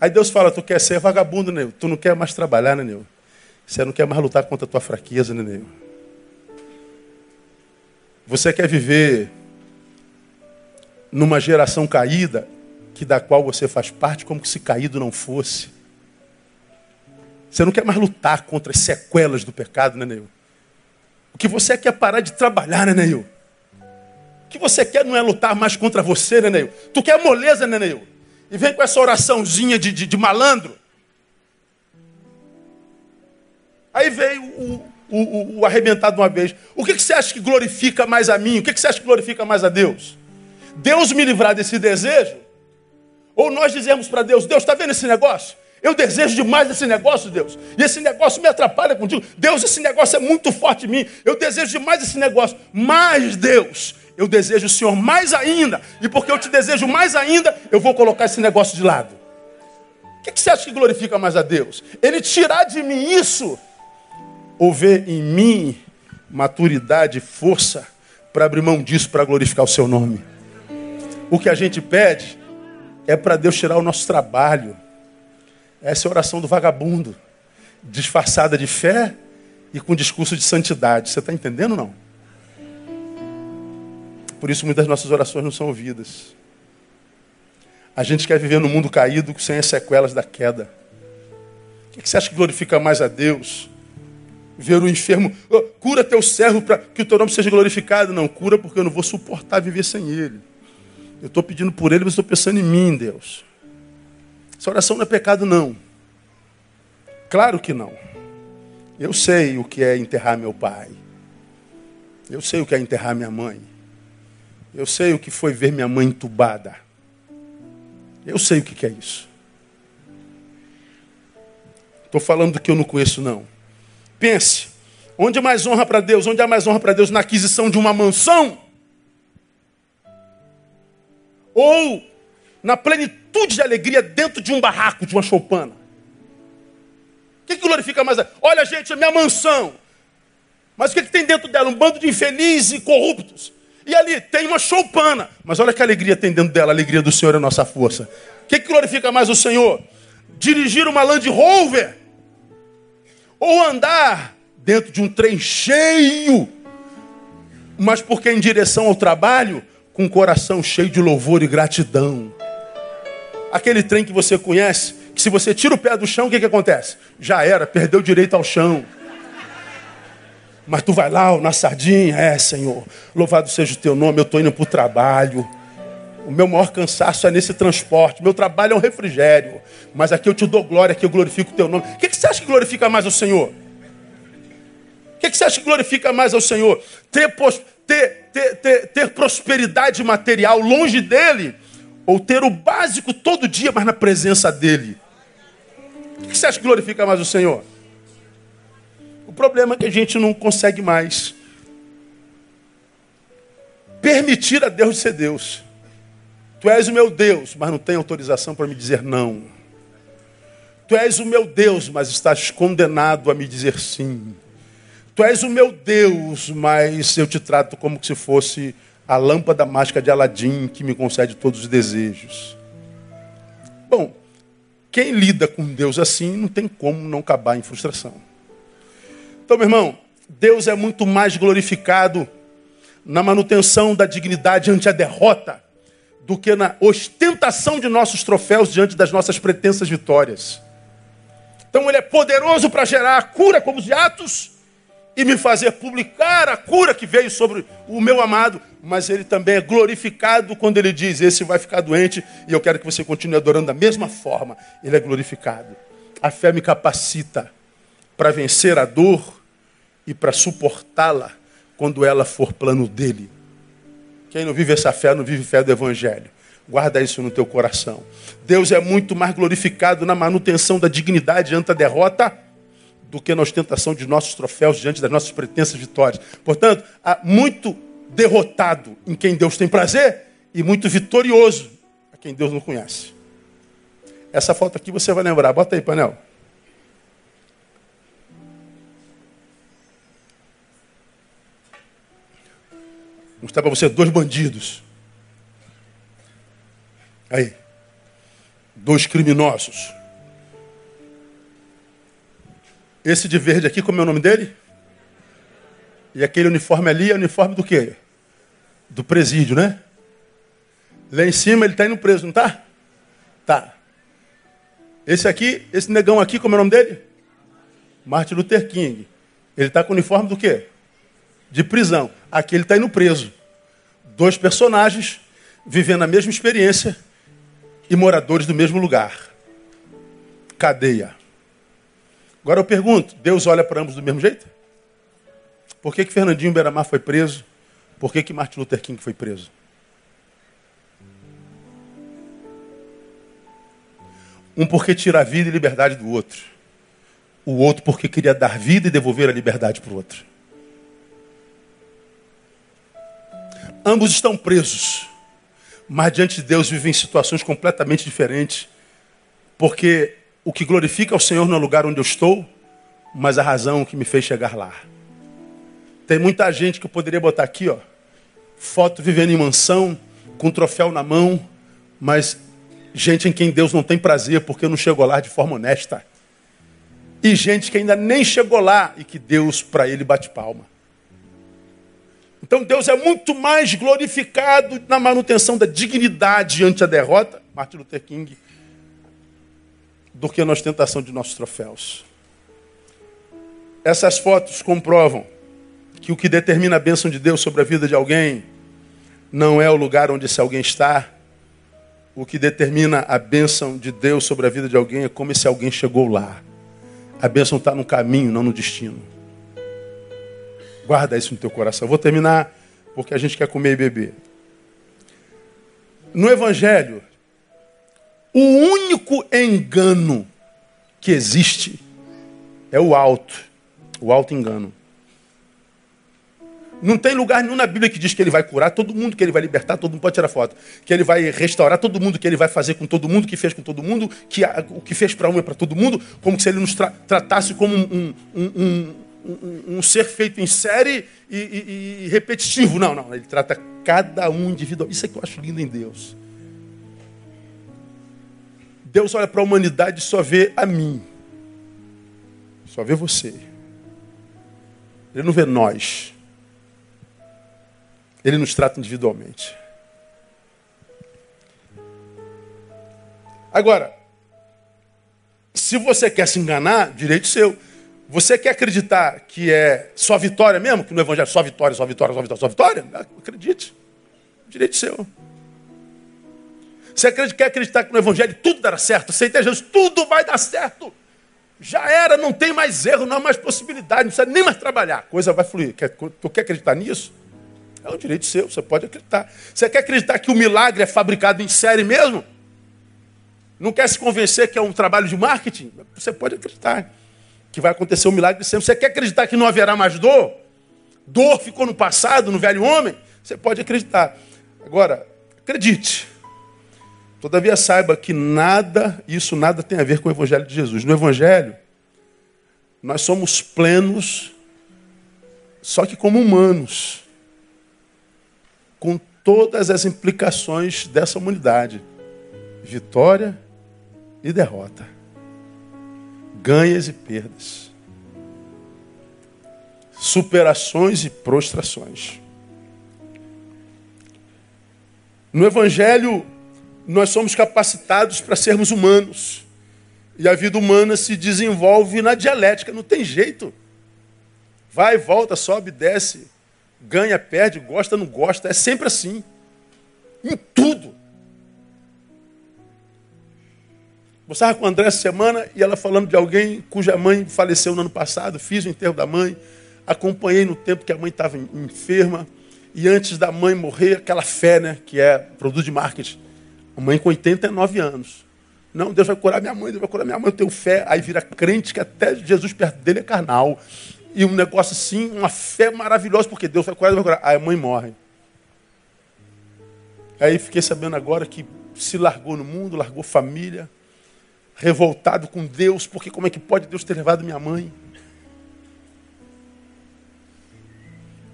Aí Deus fala, tu quer ser vagabundo, né? Tu não quer mais trabalhar, né, Neu? Você não quer mais lutar contra a tua fraqueza, né, Neu? Você quer viver numa geração caída, que da qual você faz parte, como se caído não fosse. Você não quer mais lutar contra as sequelas do pecado, né, Neil? O que você quer é parar de trabalhar, né, Neil? O que você quer não é lutar mais contra você, né? Tu quer moleza, né? E vem com essa oraçãozinha de, de, de malandro. Aí veio o, o, o, o arrebentado uma vez. O que, que você acha que glorifica mais a mim? O que, que você acha que glorifica mais a Deus? Deus me livrar desse desejo? Ou nós dizemos para Deus, Deus, está vendo esse negócio? Eu desejo demais esse negócio, Deus. E esse negócio me atrapalha contigo. Deus, esse negócio é muito forte em mim. Eu desejo demais esse negócio. Mas, Deus, eu desejo o Senhor mais ainda. E porque eu te desejo mais ainda, eu vou colocar esse negócio de lado. O que, que você acha que glorifica mais a Deus? Ele tirar de mim isso ou ver em mim maturidade força para abrir mão disso para glorificar o seu nome. O que a gente pede é para Deus tirar o nosso trabalho. Essa é a oração do vagabundo, disfarçada de fé e com discurso de santidade. Você está entendendo não? Por isso muitas nossas orações não são ouvidas. A gente quer viver no mundo caído sem as sequelas da queda. O que você acha que glorifica mais a Deus? ver o enfermo, oh, cura teu servo para que o teu nome seja glorificado. Não, cura porque eu não vou suportar viver sem ele. Eu estou pedindo por ele, mas estou pensando em mim, Deus. Essa oração não é pecado, não. Claro que não. Eu sei o que é enterrar meu pai. Eu sei o que é enterrar minha mãe. Eu sei o que foi ver minha mãe entubada. Eu sei o que é isso. Estou falando do que eu não conheço, não. Pense, onde é mais honra para Deus? Onde há mais honra para Deus? Na aquisição de uma mansão? Ou na plenitude de alegria dentro de um barraco, de uma choupana? O que, que glorifica mais? Olha, gente, é minha mansão. Mas o que, que tem dentro dela? Um bando de infelizes e corruptos. E ali tem uma choupana. Mas olha que alegria tem dentro dela. A alegria do Senhor é a nossa força. O que, que glorifica mais o Senhor? Dirigir uma Land Rover ou andar dentro de um trem cheio, mas porque em direção ao trabalho, com o coração cheio de louvor e gratidão. Aquele trem que você conhece, que se você tira o pé do chão, o que, que acontece? Já era, perdeu o direito ao chão. Mas tu vai lá, na sardinha, é, Senhor, louvado seja o teu nome, eu estou indo para o trabalho. O meu maior cansaço é nesse transporte. Meu trabalho é um refrigério. Mas aqui eu te dou glória, aqui eu glorifico o teu nome. O que, que você acha que glorifica mais ao Senhor? O que, que você acha que glorifica mais ao Senhor? Ter, ter, ter, ter, ter prosperidade material longe dele? Ou ter o básico todo dia, mas na presença dele? O que, que você acha que glorifica mais o Senhor? Problema é que a gente não consegue mais permitir a Deus ser Deus. Tu és o meu Deus, mas não tem autorização para me dizer não. Tu és o meu Deus, mas estás condenado a me dizer sim. Tu és o meu Deus, mas eu te trato como se fosse a lâmpada mágica de Aladim que me concede todos os desejos. Bom, quem lida com Deus assim não tem como não acabar em frustração. Então, meu irmão, Deus é muito mais glorificado na manutenção da dignidade ante a derrota do que na ostentação de nossos troféus diante das nossas pretensas vitórias. Então, Ele é poderoso para gerar a cura como os atos e me fazer publicar a cura que veio sobre o meu amado, mas ele também é glorificado quando ele diz: Esse vai ficar doente e eu quero que você continue adorando da mesma forma. Ele é glorificado. A fé me capacita para vencer a dor e para suportá-la quando ela for plano dele. Quem não vive essa fé não vive fé do Evangelho. Guarda isso no teu coração. Deus é muito mais glorificado na manutenção da dignidade ante a derrota do que na ostentação de nossos troféus diante das nossas pretensas vitórias. Portanto, há muito derrotado em quem Deus tem prazer e muito vitorioso a quem Deus não conhece. Essa foto aqui você vai lembrar. Bota aí, panel. Mostrar para você dois bandidos. Aí. Dois criminosos. Esse de verde aqui, como é o nome dele? E aquele uniforme ali é uniforme do quê? Do presídio, né? Lá em cima ele está indo preso, não está? Tá. Esse aqui, esse negão aqui, como é o nome dele? Martin Luther King. Ele está com o uniforme do quê? De prisão. Aqui ele está indo preso. Dois personagens vivendo a mesma experiência e moradores do mesmo lugar. Cadeia. Agora eu pergunto: Deus olha para ambos do mesmo jeito? Por que, que Fernandinho Beramar foi preso? Por que, que Martin Luther King foi preso? Um porque tira a vida e liberdade do outro. O outro porque queria dar vida e devolver a liberdade para o outro. Ambos estão presos, mas diante de Deus vivem situações completamente diferentes, porque o que glorifica o Senhor no lugar onde eu estou, mas a razão que me fez chegar lá. Tem muita gente que eu poderia botar aqui, ó, foto vivendo em mansão, com troféu na mão, mas gente em quem Deus não tem prazer porque não chegou lá de forma honesta. E gente que ainda nem chegou lá e que Deus para ele bate palma. Então Deus é muito mais glorificado na manutenção da dignidade ante a derrota, Martin Luther King, do que na ostentação de nossos troféus. Essas fotos comprovam que o que determina a bênção de Deus sobre a vida de alguém não é o lugar onde esse alguém está. O que determina a bênção de Deus sobre a vida de alguém é como esse alguém chegou lá. A bênção está no caminho, não no destino. Guarda isso no teu coração. Eu vou terminar porque a gente quer comer e beber. No Evangelho, o único engano que existe é o alto, o alto engano. Não tem lugar nenhum na Bíblia que diz que ele vai curar todo mundo, que ele vai libertar todo mundo, pode tirar foto. Que ele vai restaurar todo mundo, que ele vai fazer com todo mundo, que fez com todo mundo, que o que fez para um é para todo mundo, como se ele nos tra tratasse como um, um, um, um, ser feito em série e, e, e, repetitivo. Não, não, ele trata cada um individual. Isso é que eu acho lindo em Deus. Deus olha para a humanidade e só vê a mim. Só vê você. Ele não vê nós. Ele nos trata individualmente. Agora, se você quer se enganar, direito seu. Você quer acreditar que é só vitória mesmo? Que no Evangelho é só vitória, só vitória, só vitória, só vitória? Acredite. Direito seu. Você quer acreditar que no Evangelho tudo dará certo? Aceita Jesus, tudo vai dar certo. Já era, não tem mais erro, não há mais possibilidade, não precisa nem mais trabalhar. A coisa vai fluir. Quer, tu quer acreditar nisso? É um direito seu, você pode acreditar. Você quer acreditar que o milagre é fabricado em série mesmo? Não quer se convencer que é um trabalho de marketing? Você pode acreditar que vai acontecer um milagre sempre. Você quer acreditar que não haverá mais dor? Dor ficou no passado, no velho homem? Você pode acreditar. Agora, acredite. Todavia saiba que nada, isso nada tem a ver com o Evangelho de Jesus. No Evangelho, nós somos plenos, só que como humanos, com todas as implicações dessa humanidade: vitória e derrota, ganhas e perdas, superações e prostrações. No Evangelho, nós somos capacitados para sermos humanos. E a vida humana se desenvolve na dialética, não tem jeito. Vai, volta, sobe, desce, ganha, perde, gosta, não gosta, é sempre assim. Em tudo. Eu estava com a André essa semana e ela falando de alguém cuja mãe faleceu no ano passado, fiz o enterro da mãe, acompanhei no tempo que a mãe estava enferma, e antes da mãe morrer, aquela fé, né, que é produto de marketing. A mãe com 89 anos. Não, Deus vai curar minha mãe, Deus vai curar minha mãe, eu tenho fé. Aí vira crente que até Jesus perto dele é carnal. E um negócio assim, uma fé maravilhosa, porque Deus vai curar, Deus vai curar. Aí a mãe morre. Aí fiquei sabendo agora que se largou no mundo, largou família, revoltado com Deus, porque como é que pode Deus ter levado minha mãe?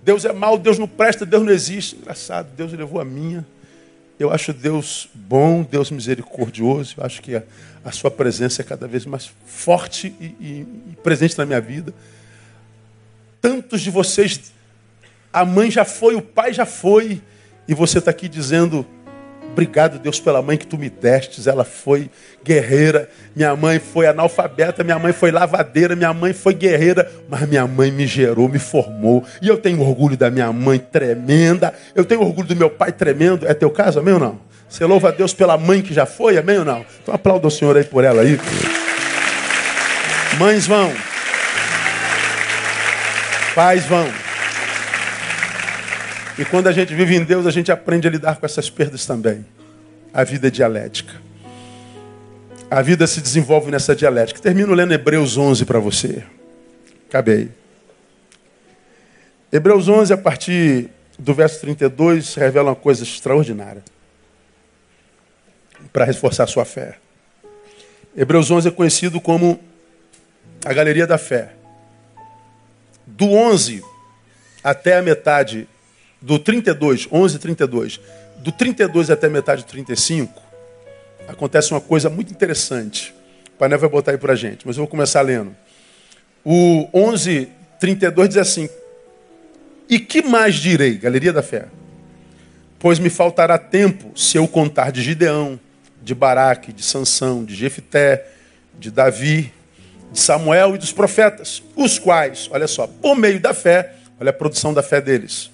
Deus é mau, Deus não presta, Deus não existe. Engraçado, Deus levou a minha. Eu acho Deus bom, Deus misericordioso. Eu acho que a, a sua presença é cada vez mais forte e, e, e presente na minha vida. Tantos de vocês, a mãe já foi, o pai já foi, e você está aqui dizendo: Obrigado, Deus, pela mãe que tu me destes. Ela foi guerreira. Minha mãe foi analfabeta. Minha mãe foi lavadeira. Minha mãe foi guerreira. Mas minha mãe me gerou, me formou. E eu tenho orgulho da minha mãe tremenda. Eu tenho orgulho do meu pai tremendo. É teu caso, amém ou não? Você louva a Deus pela mãe que já foi, amém ou não? Então aplauda o Senhor aí por ela aí. Mães vão. Pais vão. E quando a gente vive em Deus, a gente aprende a lidar com essas perdas também. A vida é dialética. A vida se desenvolve nessa dialética. Termino lendo Hebreus 11 para você. Acabei. Hebreus 11, a partir do verso 32, revela uma coisa extraordinária para reforçar a sua fé. Hebreus 11 é conhecido como a galeria da fé. Do 11 até a metade do 32, 11, 32, do 32 até metade do 35, acontece uma coisa muito interessante. O painel vai botar aí para a gente, mas eu vou começar lendo. O 11, 32 diz assim: E que mais direi, Galeria da Fé? Pois me faltará tempo se eu contar de Gideão, de Baraque, de Sansão, de Jefité, de Davi, de Samuel e dos profetas, os quais, olha só, por meio da fé, olha a produção da fé deles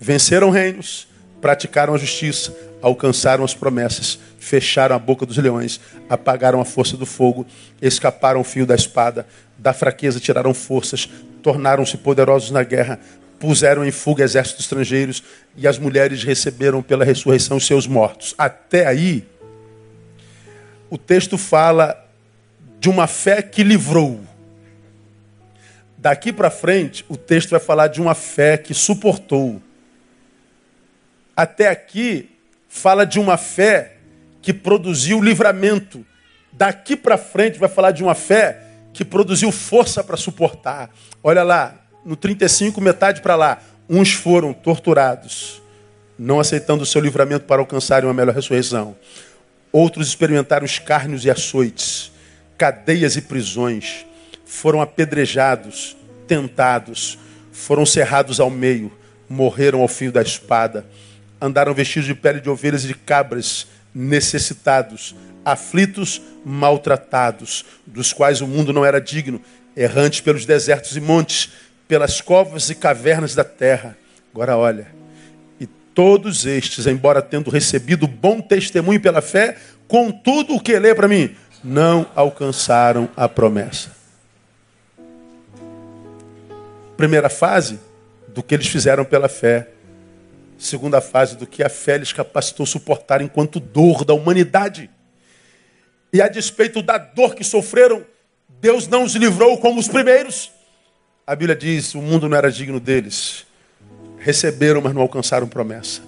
Venceram reinos, praticaram a justiça, alcançaram as promessas, fecharam a boca dos leões, apagaram a força do fogo, escaparam o fio da espada, da fraqueza tiraram forças, tornaram-se poderosos na guerra, puseram em fuga exércitos estrangeiros e as mulheres receberam pela ressurreição seus mortos. Até aí, o texto fala de uma fé que livrou. Daqui para frente, o texto vai falar de uma fé que suportou até aqui fala de uma fé que produziu livramento. Daqui para frente vai falar de uma fé que produziu força para suportar. Olha lá, no 35, metade para lá. Uns foram torturados, não aceitando o seu livramento para alcançarem uma melhor ressurreição. Outros experimentaram escárnios e açoites, cadeias e prisões. Foram apedrejados, tentados, foram cerrados ao meio, morreram ao fio da espada andaram vestidos de pele de ovelhas e de cabras, necessitados, aflitos, maltratados, dos quais o mundo não era digno, errantes pelos desertos e montes, pelas covas e cavernas da terra. Agora olha, e todos estes, embora tendo recebido bom testemunho pela fé, contudo, o que lê para mim? Não alcançaram a promessa. Primeira fase do que eles fizeram pela fé segunda fase do que a fé lhes capacitou suportar enquanto dor da humanidade. E a despeito da dor que sofreram, Deus não os livrou como os primeiros. A Bíblia diz: o mundo não era digno deles. Receberam, mas não alcançaram promessa.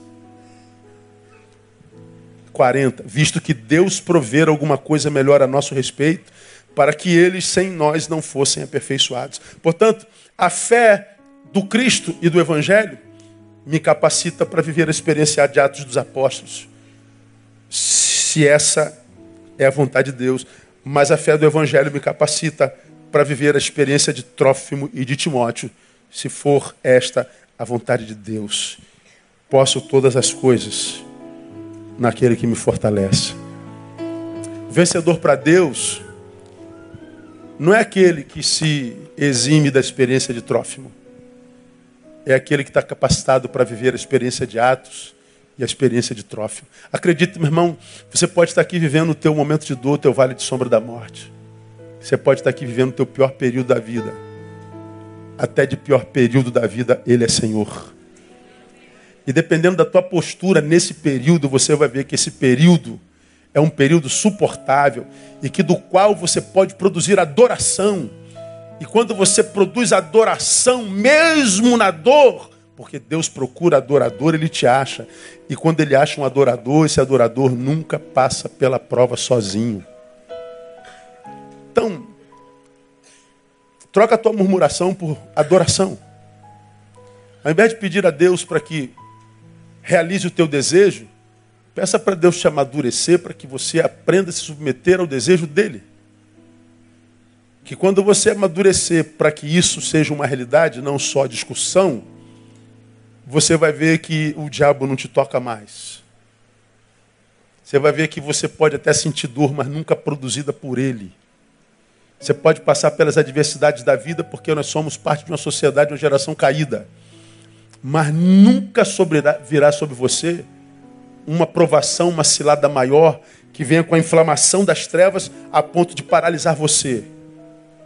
40, visto que Deus prover alguma coisa melhor a nosso respeito, para que eles sem nós não fossem aperfeiçoados. Portanto, a fé do Cristo e do Evangelho me capacita para viver a experiência de Atos dos Apóstolos. Se essa é a vontade de Deus. Mas a fé do Evangelho me capacita para viver a experiência de Trófimo e de Timóteo, se for esta a vontade de Deus. Posso todas as coisas naquele que me fortalece. Vencedor para Deus não é aquele que se exime da experiência de Trófimo. É aquele que está capacitado para viver a experiência de Atos e a experiência de Trófimo. Acredite, meu irmão, você pode estar aqui vivendo o teu momento de dor, o teu vale de sombra da morte. Você pode estar aqui vivendo o teu pior período da vida. Até de pior período da vida, Ele é Senhor. E dependendo da tua postura nesse período, você vai ver que esse período é um período suportável e que do qual você pode produzir adoração. E quando você produz adoração, mesmo na dor, porque Deus procura adorador, ele te acha. E quando ele acha um adorador, esse adorador nunca passa pela prova sozinho. Então, troca a tua murmuração por adoração. Ao invés de pedir a Deus para que realize o teu desejo, peça para Deus te amadurecer para que você aprenda a se submeter ao desejo dele. Que quando você amadurecer para que isso seja uma realidade, não só discussão, você vai ver que o diabo não te toca mais. Você vai ver que você pode até sentir dor, mas nunca produzida por ele. Você pode passar pelas adversidades da vida, porque nós somos parte de uma sociedade, uma geração caída. Mas nunca virá sobre você uma provação, uma cilada maior, que venha com a inflamação das trevas a ponto de paralisar você.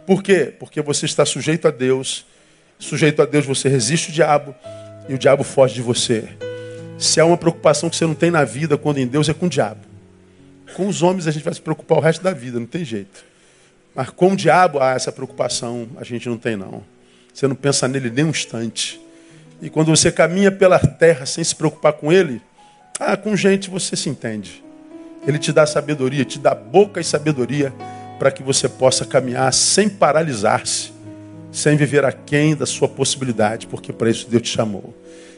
Por quê? Porque você está sujeito a Deus. Sujeito a Deus, você resiste o diabo e o diabo foge de você. Se há uma preocupação que você não tem na vida, quando em Deus, é com o diabo. Com os homens a gente vai se preocupar o resto da vida, não tem jeito. Mas com o diabo, ah, essa preocupação a gente não tem não. Você não pensa nele nem um instante. E quando você caminha pela terra sem se preocupar com ele, ah, com gente você se entende. Ele te dá sabedoria, te dá boca e sabedoria para que você possa caminhar sem paralisar-se sem viver aquém da sua possibilidade, porque para isso Deus te chamou.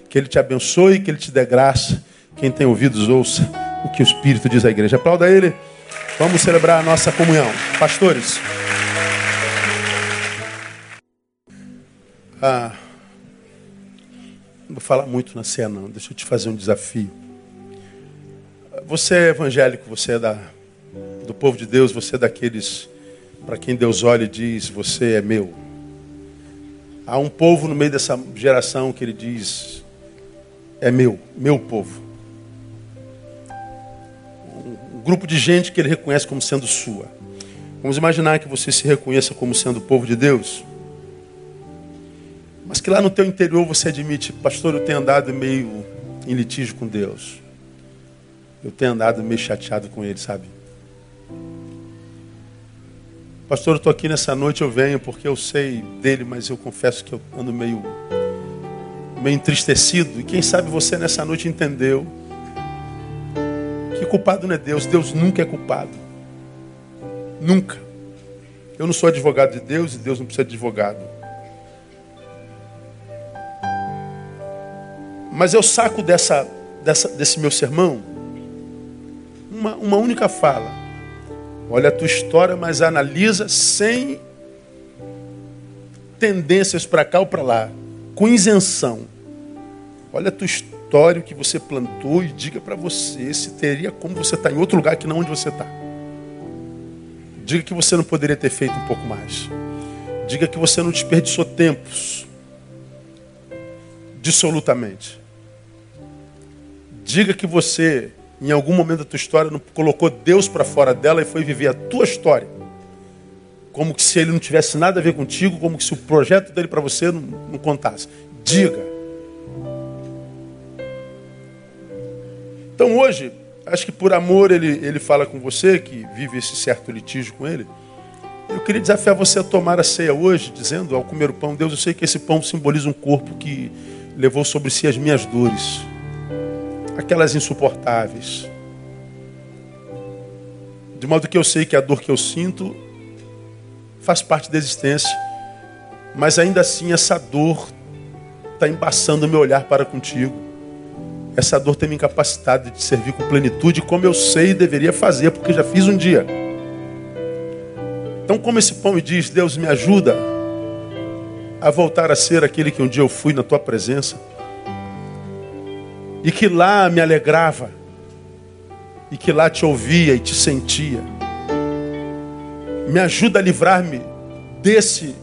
Que Ele te abençoe, que Ele te dê graça. Quem tem ouvidos, ouça o que o Espírito diz à igreja. Aplauda Ele. Vamos celebrar a nossa comunhão. Pastores. Ah, não vou falar muito na cena, não. Deixa eu te fazer um desafio. Você é evangélico, você é da, do povo de Deus, você é daqueles para quem Deus olha e diz: Você é meu. Há um povo no meio dessa geração que ele diz: é meu, meu povo. Um grupo de gente que ele reconhece como sendo sua. Vamos imaginar que você se reconheça como sendo o povo de Deus. Mas que lá no teu interior você admite, pastor, eu tenho andado meio em litígio com Deus. Eu tenho andado meio chateado com ele, sabe? Pastor, eu estou aqui nessa noite, eu venho porque eu sei dele, mas eu confesso que eu ando meio, meio entristecido. E quem sabe você nessa noite entendeu que culpado não é Deus, Deus nunca é culpado. Nunca. Eu não sou advogado de Deus e Deus não precisa de advogado. Mas eu saco dessa, dessa, desse meu sermão uma, uma única fala. Olha a tua história, mas analisa sem tendências para cá ou para lá, com isenção. Olha a tua história, o que você plantou e diga para você se teria como você estar tá em outro lugar que não onde você está. Diga que você não poderia ter feito um pouco mais. Diga que você não desperdiçou tempos. Dissolutamente. Diga que você em algum momento da tua história, não colocou Deus para fora dela e foi viver a tua história. Como se ele não tivesse nada a ver contigo, como se o projeto dele para você não, não contasse. Diga. Então hoje, acho que por amor ele, ele fala com você, que vive esse certo litígio com ele. Eu queria desafiar você a tomar a ceia hoje, dizendo ao comer o pão, Deus, eu sei que esse pão simboliza um corpo que levou sobre si as minhas dores aquelas insuportáveis. De modo que eu sei que a dor que eu sinto faz parte da existência, mas ainda assim essa dor está embaçando meu olhar para contigo. Essa dor tem me incapacitado de servir com plenitude, como eu sei deveria fazer, porque já fiz um dia. Então, como esse pão me diz, Deus me ajuda a voltar a ser aquele que um dia eu fui na tua presença, e que lá me alegrava, e que lá te ouvia e te sentia. Me ajuda a livrar-me desse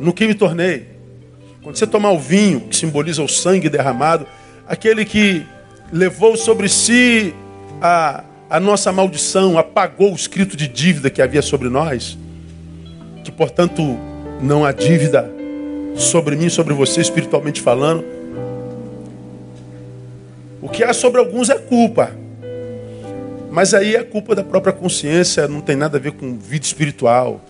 no que me tornei. Quando você tomar o vinho, que simboliza o sangue derramado, aquele que levou sobre si a, a nossa maldição, apagou o escrito de dívida que havia sobre nós, que portanto não há dívida sobre mim, sobre você, espiritualmente falando. O que há sobre alguns é culpa. Mas aí é culpa da própria consciência, não tem nada a ver com vida espiritual.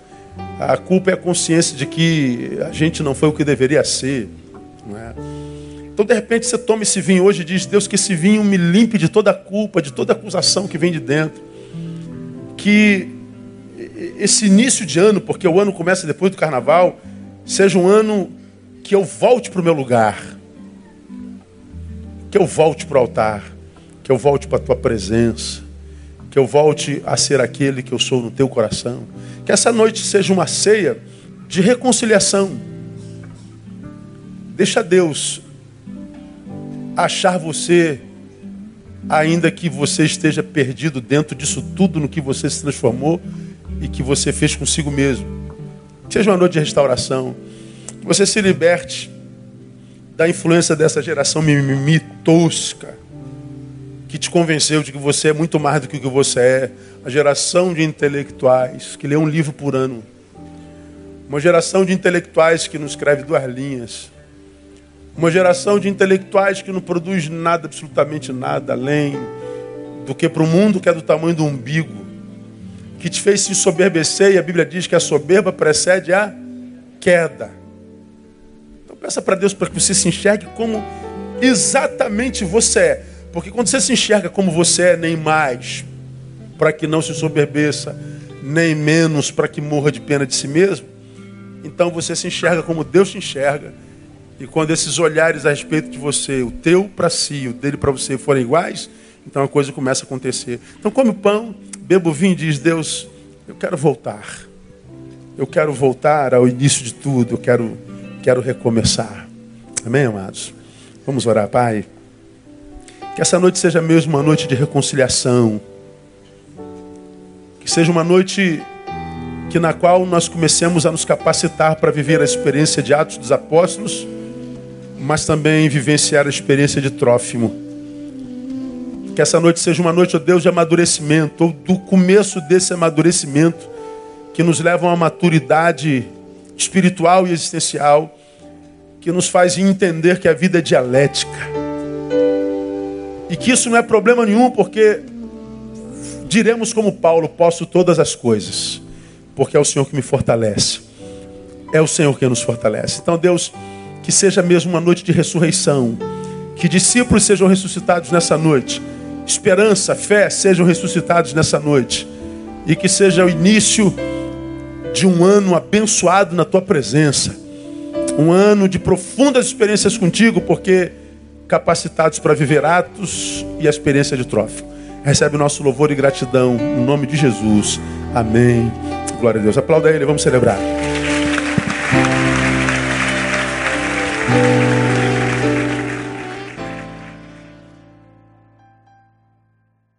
A culpa é a consciência de que a gente não foi o que deveria ser. É? Então, de repente, você toma esse vinho hoje e diz: Deus, que esse vinho me limpe de toda culpa, de toda acusação que vem de dentro. Que esse início de ano, porque o ano começa depois do carnaval, seja um ano que eu volte para o meu lugar, que eu volte para o altar, que eu volte para a tua presença, que eu volte a ser aquele que eu sou no teu coração. Que essa noite seja uma ceia de reconciliação. Deixa Deus achar você, ainda que você esteja perdido dentro disso tudo no que você se transformou e que você fez consigo mesmo. Que seja uma noite de restauração. Que você se liberte da influência dessa geração mimimi tosca que te convenceu de que você é muito mais do que o que você é. A geração de intelectuais que lê um livro por ano. Uma geração de intelectuais que não escreve duas linhas. Uma geração de intelectuais que não produz nada, absolutamente nada, além do que para o mundo que é do tamanho do umbigo. Que te fez se soberbecer, e a Bíblia diz que a soberba precede a queda. Peça para Deus para que você se enxergue como exatamente você é. Porque quando você se enxerga como você é, nem mais, para que não se soberbeça, nem menos para que morra de pena de si mesmo, então você se enxerga como Deus te enxerga. E quando esses olhares a respeito de você, o teu para si, o dele para você, forem iguais, então a coisa começa a acontecer. Então come o pão, beba o vinho e diz: Deus, eu quero voltar. Eu quero voltar ao início de tudo. Eu quero, quero recomeçar. Amém, amados? Vamos orar, Pai. Que essa noite seja mesmo uma noite de reconciliação. Que seja uma noite que na qual nós comecemos a nos capacitar para viver a experiência de Atos dos Apóstolos, mas também vivenciar a experiência de Trófimo. Que essa noite seja uma noite, ó Deus, de amadurecimento, ou do começo desse amadurecimento, que nos leva a uma maturidade espiritual e existencial, que nos faz entender que a vida é dialética e que isso não é problema nenhum, porque diremos como Paulo: posso todas as coisas, porque é o Senhor que me fortalece. É o Senhor que nos fortalece. Então, Deus, que seja mesmo uma noite de ressurreição, que discípulos sejam ressuscitados nessa noite, esperança, fé sejam ressuscitados nessa noite, e que seja o início de um ano abençoado na tua presença, um ano de profundas experiências contigo, porque capacitados para viver atos e a experiência de trófico. Recebe o nosso louvor e gratidão no nome de Jesus. Amém. Glória a Deus. Aplauda ele, vamos celebrar.